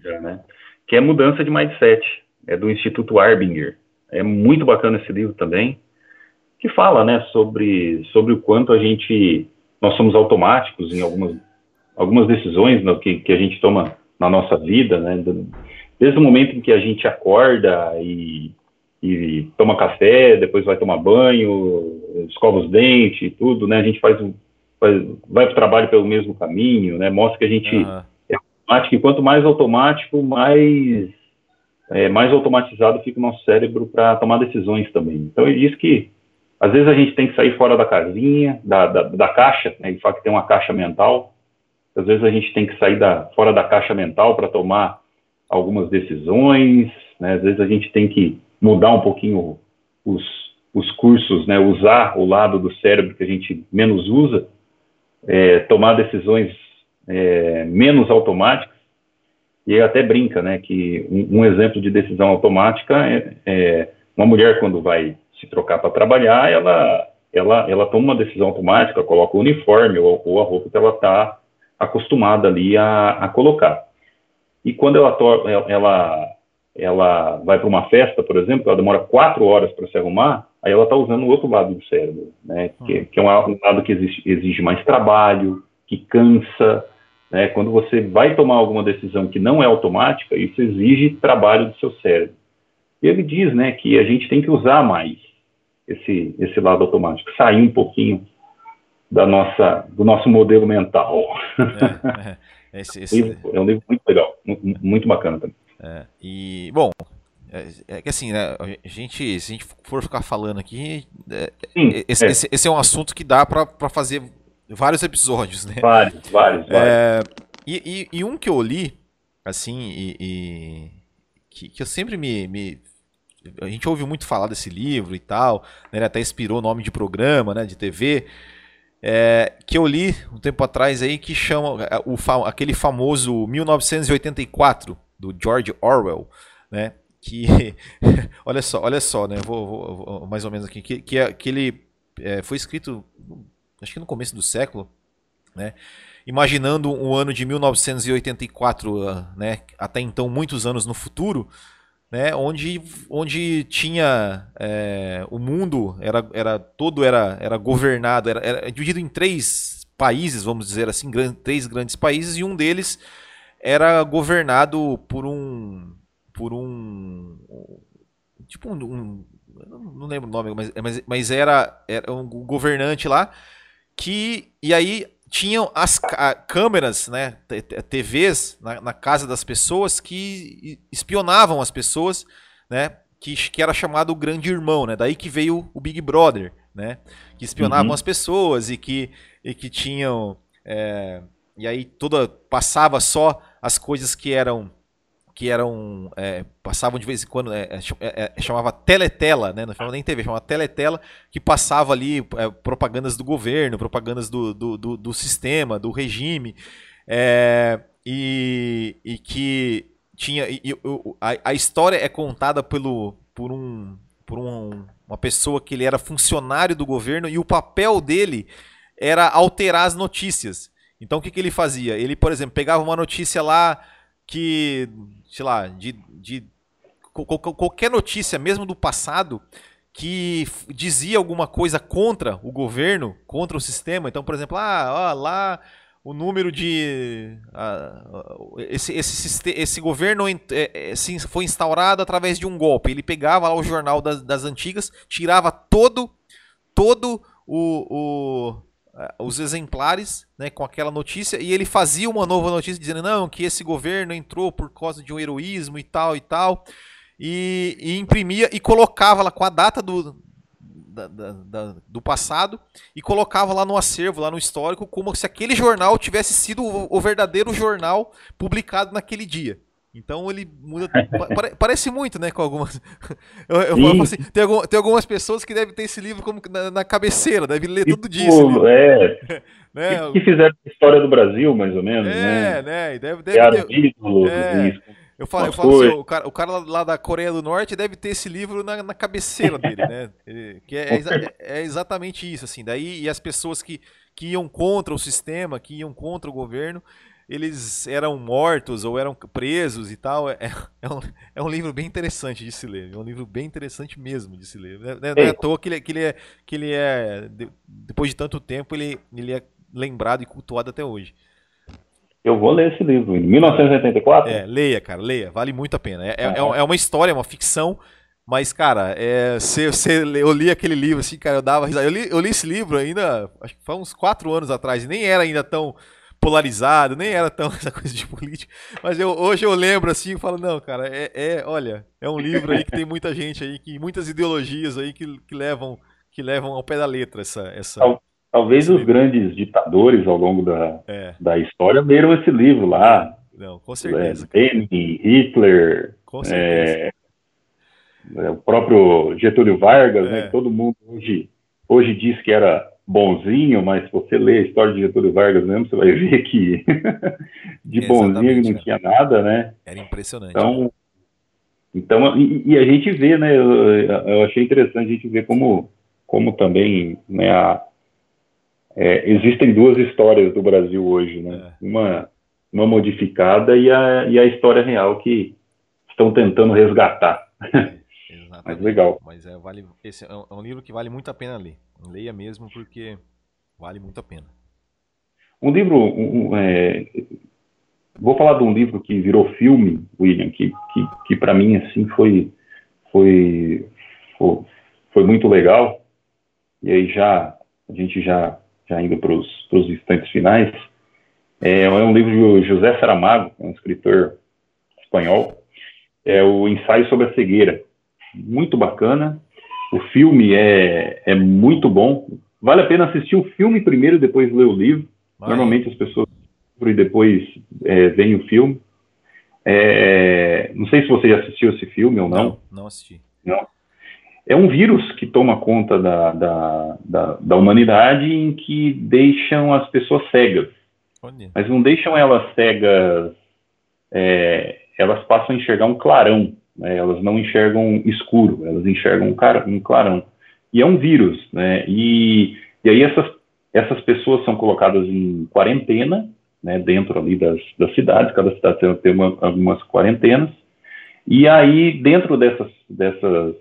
Já, né? Que é mudança de mindset. É do Instituto Arbinger. É muito bacana esse livro também, que fala, né, sobre, sobre o quanto a gente, nós somos automáticos em algumas, algumas decisões no, que, que a gente toma na nossa vida, né, desde o momento em que a gente acorda e, e toma café, depois vai tomar banho, escova os dentes e tudo, né? A gente faz, faz vai para o trabalho pelo mesmo caminho, né? Mostra que a gente uhum. é automático e quanto mais automático, mais é, mais automatizado fica o nosso cérebro para tomar decisões também. Então ele diz que às vezes a gente tem que sair fora da casinha, da, da, da caixa, né? ele fala que tem uma caixa mental, às vezes a gente tem que sair da, fora da caixa mental para tomar algumas decisões, né? às vezes a gente tem que mudar um pouquinho os, os cursos, né? usar o lado do cérebro que a gente menos usa, é, tomar decisões é, menos automáticas, e até brinca, né, que um, um exemplo de decisão automática é, é, uma mulher quando vai se trocar para trabalhar, ela, ela, ela toma uma decisão automática, coloca o uniforme ou, ou a roupa que ela está acostumada ali a, a, colocar. E quando ela, ela, ela vai para uma festa, por exemplo, ela demora quatro horas para se arrumar, aí ela está usando o outro lado do cérebro, né, que, hum. que é um, um lado que exige, exige mais trabalho, que cansa, né, quando você vai tomar alguma decisão que não é automática, isso exige trabalho do seu cérebro. E ele diz né, que a gente tem que usar mais esse, esse lado automático, sair um pouquinho da nossa, do nosso modelo mental. É, é. Esse, esse... é um livro muito legal, muito bacana também. É, e, bom, é, é, que assim, né, a gente, se a gente for ficar falando aqui, é, Sim, esse, é. Esse, esse, é um assunto que dá para fazer vários episódios, né? Vários, vários, vários. É, e, e, e, um que eu li, assim, e, e que, que, eu sempre me, me, A gente ouviu muito falar desse livro e tal, né? ele até inspirou o nome de programa, né, de TV, é, que eu li um tempo atrás aí, que chama é, o, aquele famoso 1984, do George Orwell, né? Que, olha só, olha só, né? Vou, vou, vou mais ou menos aqui, que, que, é, que ele é, foi escrito acho que no começo do século, né? Imaginando o ano de 1984, ah, né? Até então muitos anos no futuro, né? Onde, onde tinha é, o mundo era, era todo era, era governado, era, era dividido em três países, vamos dizer assim, gran, três grandes países e um deles era governado por um por um tipo um, um não lembro o nome, mas, mas, mas era, era um governante lá que e aí tinham as câmeras, né, TVs na, na, casa das pessoas que espionavam as pessoas, né, que, que era chamado o Grande Irmão, né, daí que veio o Big Brother, né, que espionavam uhum. as pessoas e que e que tinham é, e aí toda passava só as coisas que eram que eram é, passavam de vez em quando é, é, é, é chamava teletela né? Não chamava nem TV chamava teletela que passava ali é, propagandas do governo propagandas do, do, do, do sistema do regime e, e que tinha e, e, a, a, história é contada pelo por um por um, uma pessoa que ele era funcionário do governo e o papel dele era alterar as notícias. Então o que, que ele fazia? Ele por exemplo pegava uma notícia lá que sei lá, de, de qualquer notícia, mesmo do passado, que dizia alguma coisa contra o governo, contra o sistema. Então, por exemplo, ah, ó, lá o número de. Uh, esse, esse, esse governo é, é, foi instaurado através de um golpe. Ele pegava lá o jornal das, das antigas, tirava todo, todo o, o os exemplares né, com aquela notícia e ele fazia uma nova notícia dizendo não que esse governo entrou por causa de um heroísmo e tal e tal e, e imprimia e colocava lá com a data do, da, da, da, do passado e colocava lá no acervo, lá no histórico, como se aquele jornal tivesse sido o, o verdadeiro jornal publicado naquele dia. Então ele muda. parece muito, né? Com algumas. Eu, eu falo assim, tem, algum, tem, algumas pessoas que devem ter esse livro como na, na cabeceira, devem ler todo dia. Tipo, é. né? Que, fizeram a história do Brasil, mais ou menos. É, né? né? E deve, deve ter... ídolos, é. Eu falo, eu falo assim, o cara, o cara lá da Coreia do Norte deve ter esse livro na, na cabeceira dele, né? que é, é, é, exatamente isso, assim. Daí, e as pessoas que, que iam contra o sistema, que iam contra o governo, eles eram mortos ou eram presos e tal. É, é, um, é um livro bem interessante de se ler. É um livro bem interessante mesmo de se ler. Não é, não é à toa que ele, que ele é. Que ele é depois de tanto tempo, ele, ele é lembrado e cultuado até hoje. Eu vou ler esse livro, em 1984? É, leia, cara, leia. Vale muito a pena. É, é, é, é uma história, é uma ficção Mas, cara, é, cê, cê, eu li aquele livro, assim, cara, eu dava risada. Eu li, eu li esse livro ainda, acho que foi uns quatro anos atrás, e nem era ainda tão polarizado, nem era tão essa coisa de política. Mas eu, hoje eu lembro assim e falo, não, cara, é, é, olha, é um livro aí que tem muita gente aí, que muitas ideologias aí que, que levam que levam ao pé da letra essa. essa Talvez os livro. grandes ditadores ao longo da, é. da história leram esse livro lá. Não, com certeza. Lenin, Hitler, com certeza. É, o próprio Getúlio Vargas, né, é. todo mundo hoje, hoje diz que era bonzinho, mas se você ler a história de Getúlio Vargas mesmo, você vai ver que de bonzinho ele não tinha nada, né? Era impressionante. Então, então e, e, a gente vê, né? Eu, eu, achei interessante a gente ver como, como também, né? A, é, existem duas histórias do Brasil hoje, né? É. Uma, uma modificada e a, e a história real que estão tentando resgatar. Exatamente. Mas legal. Mas é, vale, esse é um, é um, livro que vale muito a pena ler. Leia mesmo porque vale muito a pena. Um livro, um, é, vou falar de um livro que virou filme, William, que, que, que para mim assim foi, foi, foi, foi, muito legal. E aí já a gente já já indo para os instantes finais. É, é um livro de José Saramago, um escritor espanhol. É o Ensaio sobre a Cegueira muito bacana. O filme é, é muito bom. Vale a pena assistir o filme primeiro e depois ler o livro. Vai. Normalmente as pessoas e depois é, veem o filme. É, não sei se você já assistiu esse filme ou não. Não, não assisti. Não. É um vírus que toma conta da, da, da, da humanidade em que deixam as pessoas cegas. Mas não deixam elas cegas, é, elas passam a enxergar um clarão. Né? Elas não enxergam escuro, elas enxergam um, um clarão. E é um vírus, né? E, e aí essas, essas pessoas são colocadas em quarentena, né, dentro ali das, das cidades, cada cidade tem, tem uma, algumas quarentenas, e aí dentro dessas, dessas,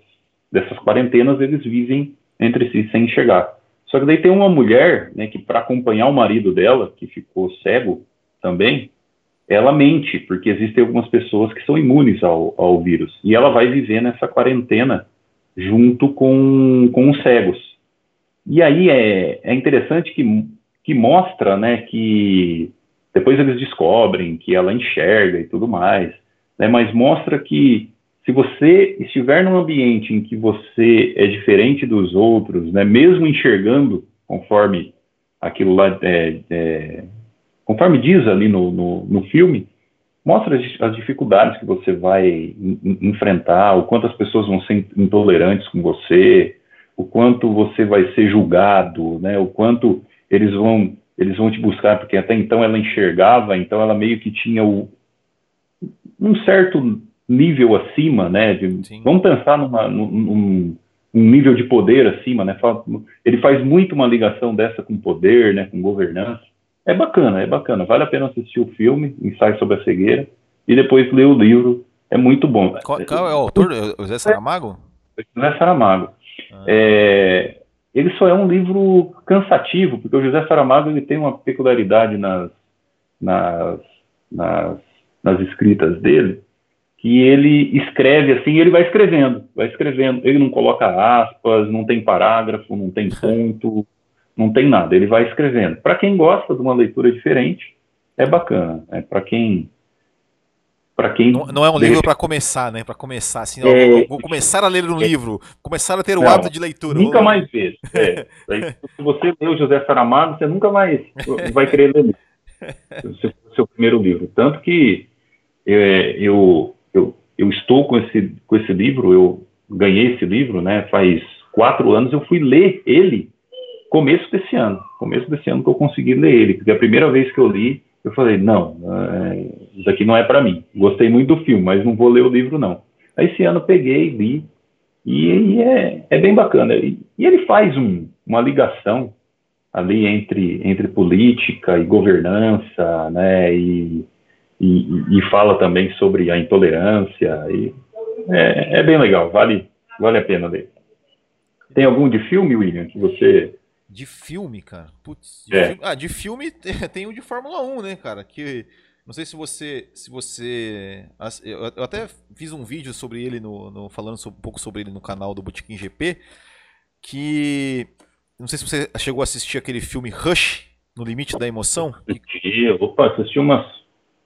dessas quarentenas eles vivem entre si sem enxergar. Só que daí tem uma mulher, né, que para acompanhar o marido dela, que ficou cego também, ela mente, porque existem algumas pessoas que são imunes ao, ao vírus. E ela vai viver nessa quarentena junto com, com os cegos. E aí é, é interessante que, que mostra né, que depois eles descobrem que ela enxerga e tudo mais, né, mas mostra que se você estiver num ambiente em que você é diferente dos outros, né, mesmo enxergando conforme aquilo lá é, é, conforme diz ali no, no, no filme, mostra as, as, dificuldades que você vai enfrentar, o quanto as pessoas vão ser intolerantes com você, o quanto você vai ser julgado, né? O quanto eles vão eles vão te buscar, porque até então ela enxergava, então ela meio que tinha o, um certo nível acima, né? De, vamos pensar numa, num, um nível de poder acima, né? Ele faz muito uma ligação dessa com poder, né? Com governança. É bacana, é bacana. Vale a pena assistir o filme, Ensaio sobre a Cegueira, e depois ler o livro. É muito bom. Qual, qual é o autor? O Zé Saramago? José Saramago. Ah. É, ele só é um livro cansativo, porque o José Saramago ele tem uma peculiaridade nas, nas, nas, nas escritas dele, que ele escreve assim, ele vai escrevendo, vai escrevendo. Ele não coloca aspas, não tem parágrafo, não tem ponto não tem nada, ele vai escrevendo. Para quem gosta de uma leitura diferente, é bacana. É para quem para quem não, não, é um livro para começar, né? Para começar assim, é... vou começar a ler um é... livro, começar a ter o não, hábito de leitura. Nunca mais vê. É. Se você lê o José Saramago, você nunca mais vai querer ler o seu, seu primeiro livro. Tanto que é, eu, eu, eu estou com esse, com esse livro, eu ganhei esse livro, né? Faz quatro anos eu fui ler ele começo desse ano, começo desse ano que eu consegui ler ele, porque a primeira vez que eu li, eu falei, não, é, isso aqui não é para mim. Gostei muito do filme, mas não vou ler o livro não. Aí esse ano peguei, li, e, e é, é, bem bacana. E, e ele faz um, uma ligação ali entre, entre política e governança, né, e, e, e fala também sobre a intolerância, e é, é bem legal, vale, vale a pena ler. Tem algum de filme, William, que você de filme, cara. Putz, de é. filme, ah, de filme tem o de Fórmula 1, né, cara? Que Não sei se você. Se você. Eu até fiz um vídeo sobre ele no. no falando um pouco sobre ele no canal do Botequim GP. Que. Não sei se você chegou a assistir aquele filme Rush, No Limite da Emoção. Assisti, opa, assisti umas.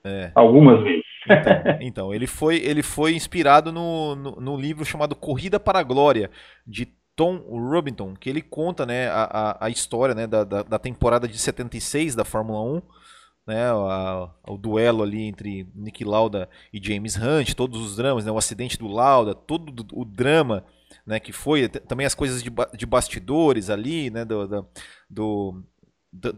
É. Algumas vezes. Então, então, ele, foi, ele foi inspirado no, no, no, livro chamado Corrida para a Glória, de Tom Robinson, que ele conta né, a, a, história né, da, da, da, temporada de 76 da Fórmula 1, né, a, o duelo ali entre Nick Lauda e James Hunt, todos os dramas, né, o acidente do Lauda, todo o drama né, que foi, também as coisas de, de bastidores ali, né, do, do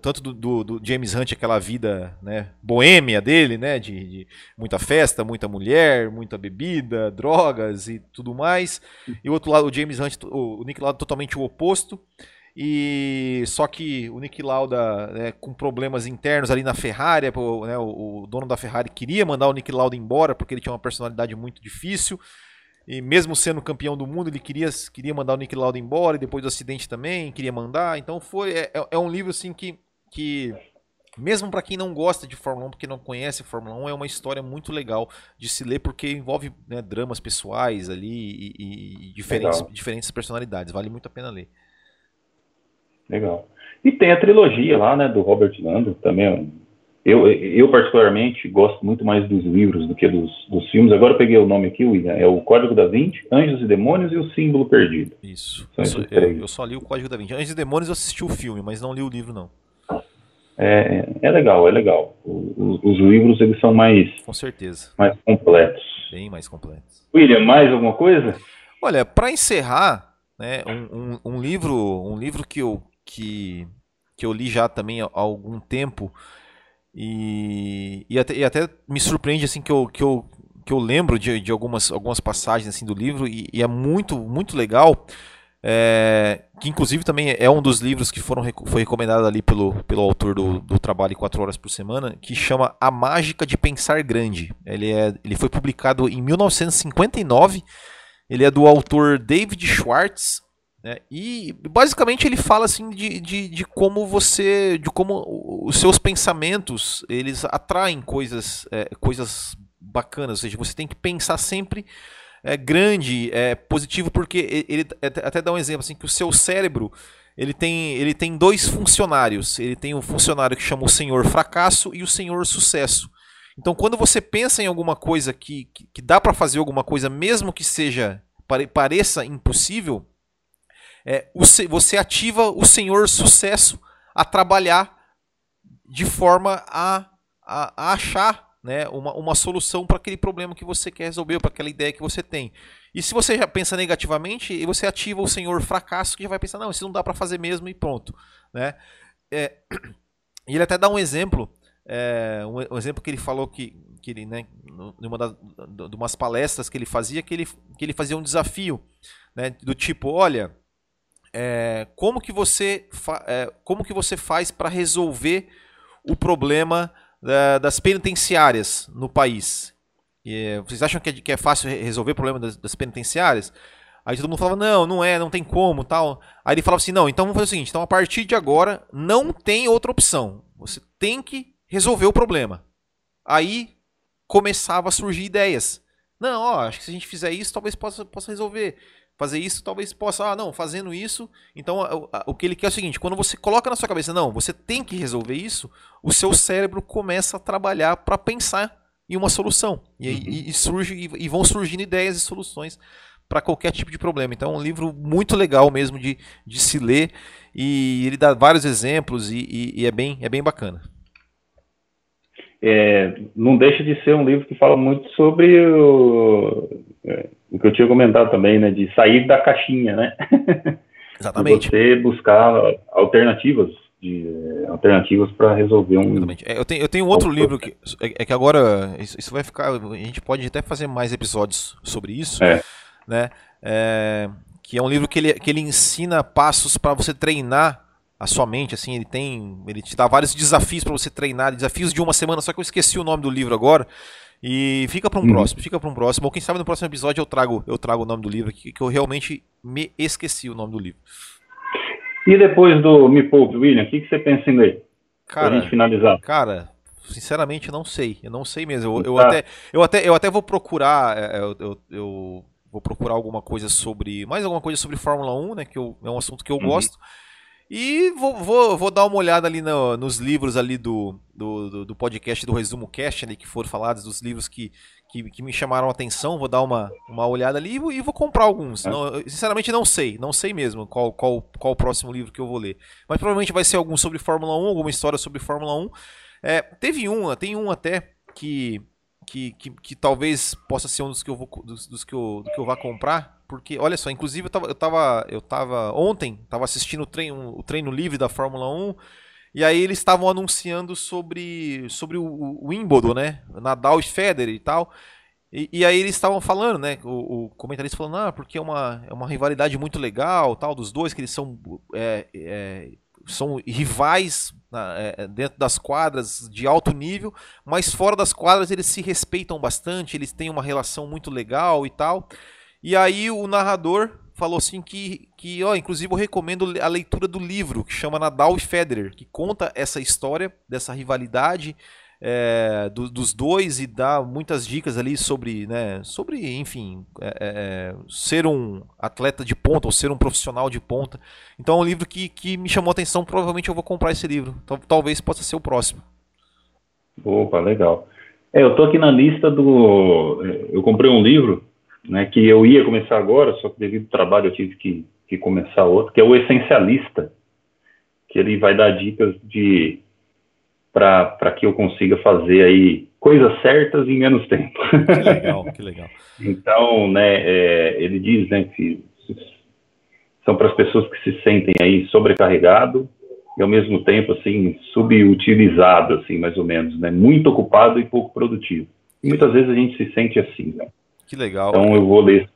tanto do, do, do, James Hunt, aquela vida né, boêmia dele, né, de, de, muita festa, muita mulher, muita bebida, drogas e tudo mais. E o outro lado, o James Hunt, o, Nick Lauda totalmente o oposto. E só que o Nick Lauda né, com problemas internos ali na Ferrari, né, o, o, dono da Ferrari queria mandar o Nick Lauda embora porque ele tinha uma personalidade muito difícil. E mesmo sendo campeão do mundo, ele queria, queria mandar o Nick Lauda embora, e depois do acidente também, queria mandar. Então foi é, é, é um livro assim que, que mesmo para quem não gosta de Fórmula 1, porque não conhece Fórmula 1, é uma história muito legal de se ler, porque envolve né, dramas pessoais ali e, e diferentes, diferentes personalidades. Vale muito a pena ler. Legal. E tem a trilogia lá, né, do Robert Lando, também eu, eu, particularmente, gosto muito mais dos livros do que dos, dos filmes. Agora eu peguei o nome aqui, William. É o Código da Vinci, Anjos e Demônios e o Símbolo Perdido. Isso. Eu só, eu, eu só, li o Código da Vinci. Anjos e Demônios eu assisti o filme, mas não li o livro, não. É, é legal, é legal. Os, os, livros, eles são mais... Com certeza. Mais completos. Bem mais completos. William, mais alguma coisa? Olha, para encerrar, né, um, um, um, livro, um livro que eu, que, que eu li já também há algum tempo e, e, até, e até me surpreende assim que eu, que eu, que eu lembro de, de algumas, algumas passagens assim do livro. E, e é muito muito legal é, que inclusive também é um dos livros que foram foi recomendado ali pelo, pelo autor do, do trabalho 4 horas por semana que chama A Mágica de Pensar Grande. Ele, é, ele foi publicado em 1959 ele é do autor David Schwartz né? E basicamente ele fala assim de, de, de, como você. de como os seus pensamentos eles atraem coisas, é, coisas bacanas. Ou seja, você tem que pensar sempre é, grande, é, positivo, porque ele até dá um exemplo assim, que o seu cérebro ele tem, ele tem dois funcionários. Ele tem um funcionário que chama o senhor fracasso e o senhor sucesso. Então, quando você pensa em alguma coisa que, que, que dá para fazer alguma coisa, mesmo que seja pareça impossível, é, você ativa o senhor sucesso a trabalhar de forma a, a, a achar né, uma, uma solução para aquele problema que você quer resolver, para aquela ideia que você tem. E se você já pensa negativamente, você ativa o senhor fracasso, que já vai pensar, não, isso não dá para fazer mesmo e pronto. Né? É, e ele até dá um exemplo, é, um, um, exemplo que ele falou que, que ele, né, numa das, de umas palestras que ele fazia, que ele, que ele fazia um desafio, né, do tipo, olha, é, como que você é, como que você faz para resolver o problema é, das penitenciárias no país? E, vocês acham que é, que é, fácil resolver o problema das, das, penitenciárias? Aí todo mundo falava, não, não é, não tem como, tal. Aí ele falava assim, não, então vamos fazer o seguinte, então a partir de agora não tem outra opção. Você tem que resolver o problema. Aí começava a surgir ideias. Não, ó, acho que se a gente fizer isso, talvez possa, possa resolver fazer isso, talvez possa, ah, não, fazendo isso. Então, o, o que ele quer é o seguinte: quando você coloca na sua cabeça, não, você tem que resolver isso, o seu cérebro começa a trabalhar para pensar em uma solução. E, uhum. e, e surge, e, e, vão surgindo ideias e soluções para qualquer tipo de problema. Então, é um livro muito legal mesmo de, de se ler. E ele dá vários exemplos e, e é, bem, é bem bacana. É, não deixa de ser um livro que fala muito sobre o, é, o que eu tinha comentado também, né, de sair da caixinha, né? Exatamente. você buscar alternativas de alternativas para resolver um. Exatamente. É, eu tenho, eu tenho outro livro que é, é, que agora isso vai ficar. A gente pode até fazer mais episódios sobre isso, é. né? É, que é um livro que ele, que ele ensina passos para você treinar a sua mente, assim, ele tem, ele te dá vários desafios para você treinar, desafios de uma semana, só que eu esqueci o nome do livro agora. E fica para um uhum. próximo, fica para um próximo. Ou quem sabe no próximo episódio eu trago, eu trago o nome do livro aqui, que eu realmente me esqueci o nome do livro. E depois do Me Poupe, William, o que, que você pensa em ler? Cara, pra gente finalizar. Cara, sinceramente não sei. Eu não sei mesmo. Eu, eu tá. até, eu, até, eu até vou procurar. É, eu, eu, eu, vou procurar alguma coisa sobre. Mais alguma coisa sobre Fórmula 1, né? Que eu, é um assunto que eu uhum. gosto. E vou, vou, vou dar uma olhada ali no, nos livros ali do, do, do, podcast do Resumo Cast, ali, que foram falados, dos livros que, que, que, me chamaram a atenção. Vou dar uma, uma olhada ali e vou, e vou comprar alguns. É. Não, sinceramente, não sei. Não sei mesmo qual, qual, qual o próximo livro que eu vou ler. Mas provavelmente vai ser algum sobre Fórmula 1, alguma história sobre Fórmula 1. É, teve um, tem um até que, que, que, que, talvez possa ser um dos que eu vou dos, dos que eu, do que eu vá comprar porque, olha só, inclusive eu tava, eu tava, eu tava ontem, tava assistindo o treino, o treino livre da Fórmula 1, e aí eles estavam anunciando sobre, sobre o, o Wimbledon, né? Nadal e Federer e tal. E, e aí eles estavam falando, né? O, o, comentarista falando, ah, porque é uma, é uma rivalidade muito legal, tal, dos dois, que eles são, é, é, são rivais é, dentro das quadras de alto nível, mas fora das quadras eles se respeitam bastante, eles têm uma relação muito legal e tal. E aí o narrador falou assim que, que ó, inclusive eu recomendo a leitura do livro que chama Nadal e Federer, que conta essa história dessa rivalidade é, do, dos dois e dá muitas dicas ali sobre, né, sobre, enfim, é, é, ser um atleta de ponta ou ser um profissional de ponta. Então é um livro que, que me chamou a atenção, provavelmente eu vou comprar esse livro. Talvez possa ser o próximo. Opa, legal. É, eu tô aqui na lista do. Eu comprei um livro né, que eu ia começar agora, só que devido ao trabalho eu tive que, que começar outro, que é o Essencialista, que ele vai dar dicas de para que eu consiga fazer aí coisas certas em menos tempo. Que legal, que legal. então, né, é, ele diz, né, que são para as pessoas que se sentem aí sobrecarregado e ao mesmo tempo assim subutilizado, assim, mais ou menos, né, muito ocupado e pouco produtivo. Muitas vezes a gente se sente assim, né? Que legal. Então eu vou ler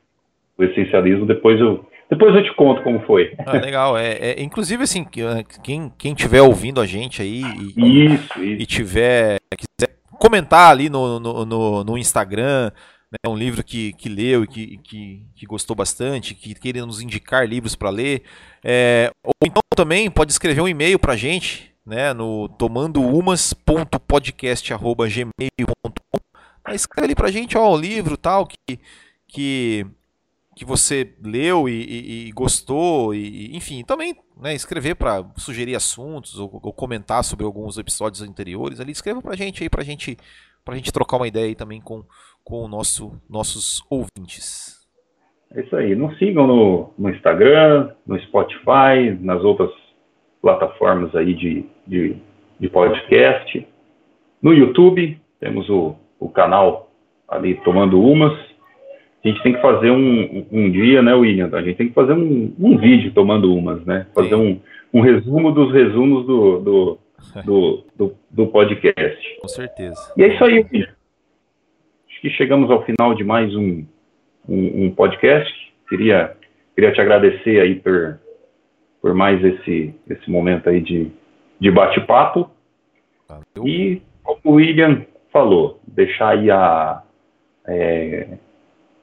o essencialismo, depois eu depois eu te conto como foi. Ah, legal. É, é, inclusive, assim, ah, quem, quem tiver ouvindo a gente aí e, isso, isso. e tiver quiser comentar ali no, no, no, no Instagram, né, um livro que, que leu e que, que, que gostou bastante, que queira nos indicar livros para ler, é, ou então também pode escrever um e-mail para a gente, né, no tomandoumas.podcast@gmail.com Aí escreve ali pra gente, ó, o livro tal, que, que, que você leu e, e, e gostou, e, enfim, também né, escrever para sugerir assuntos ou, ou, comentar sobre alguns episódios anteriores ali, escreva pra gente aí, pra gente, pra gente trocar uma ideia aí também com, com o nosso, nossos ouvintes. É isso aí. Nos sigam no, no Instagram, no Spotify, nas outras plataformas aí de, de, de podcast. No YouTube, temos o o canal ali tomando umas. A gente tem que fazer um, um dia, né, William? A gente tem que fazer um, um vídeo tomando umas, né? Fazer um, um resumo dos resumos do, do, do, do, do podcast. Com certeza. E é isso aí, William. Acho que chegamos ao final de mais um, um, um podcast. Queria, queria te agradecer aí por, por mais esse, esse momento aí de, de bate-papo. E, como o William falou, deixar aí a, é,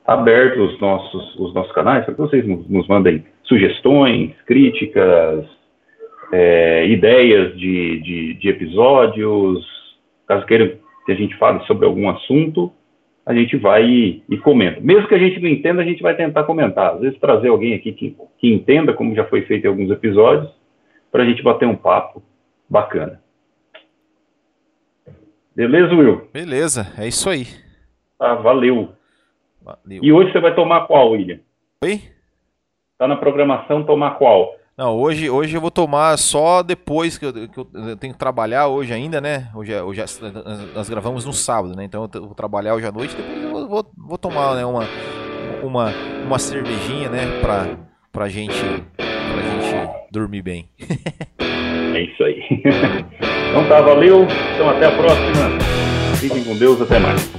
aberto os nossos, os nossos canais para que vocês nos, nos mandem sugestões, críticas, é, ideias de, de, de, episódios, caso queiram que a gente fale sobre algum assunto, a gente vai e, e, comenta. Mesmo que a gente não entenda, a gente vai tentar comentar. Às vezes trazer alguém aqui que, que entenda, como já foi feito em alguns episódios, para a gente bater um papo bacana. Beleza, Will? Beleza, é isso aí. Ah, valeu. valeu. E hoje você vai tomar qual, William? Oi? Tá na programação tomar qual? Não, hoje, hoje eu vou tomar só depois que eu, que eu tenho que trabalhar hoje ainda, né? Hoje, é, hoje é, nós gravamos no sábado, né? Então eu vou trabalhar hoje à noite, depois eu vou, vou tomar né, uma, uma, uma cervejinha, né? Pra, pra, gente, pra gente dormir bem. é isso aí. Então tá, valeu. Então até a próxima. Fiquem com Deus, até mais.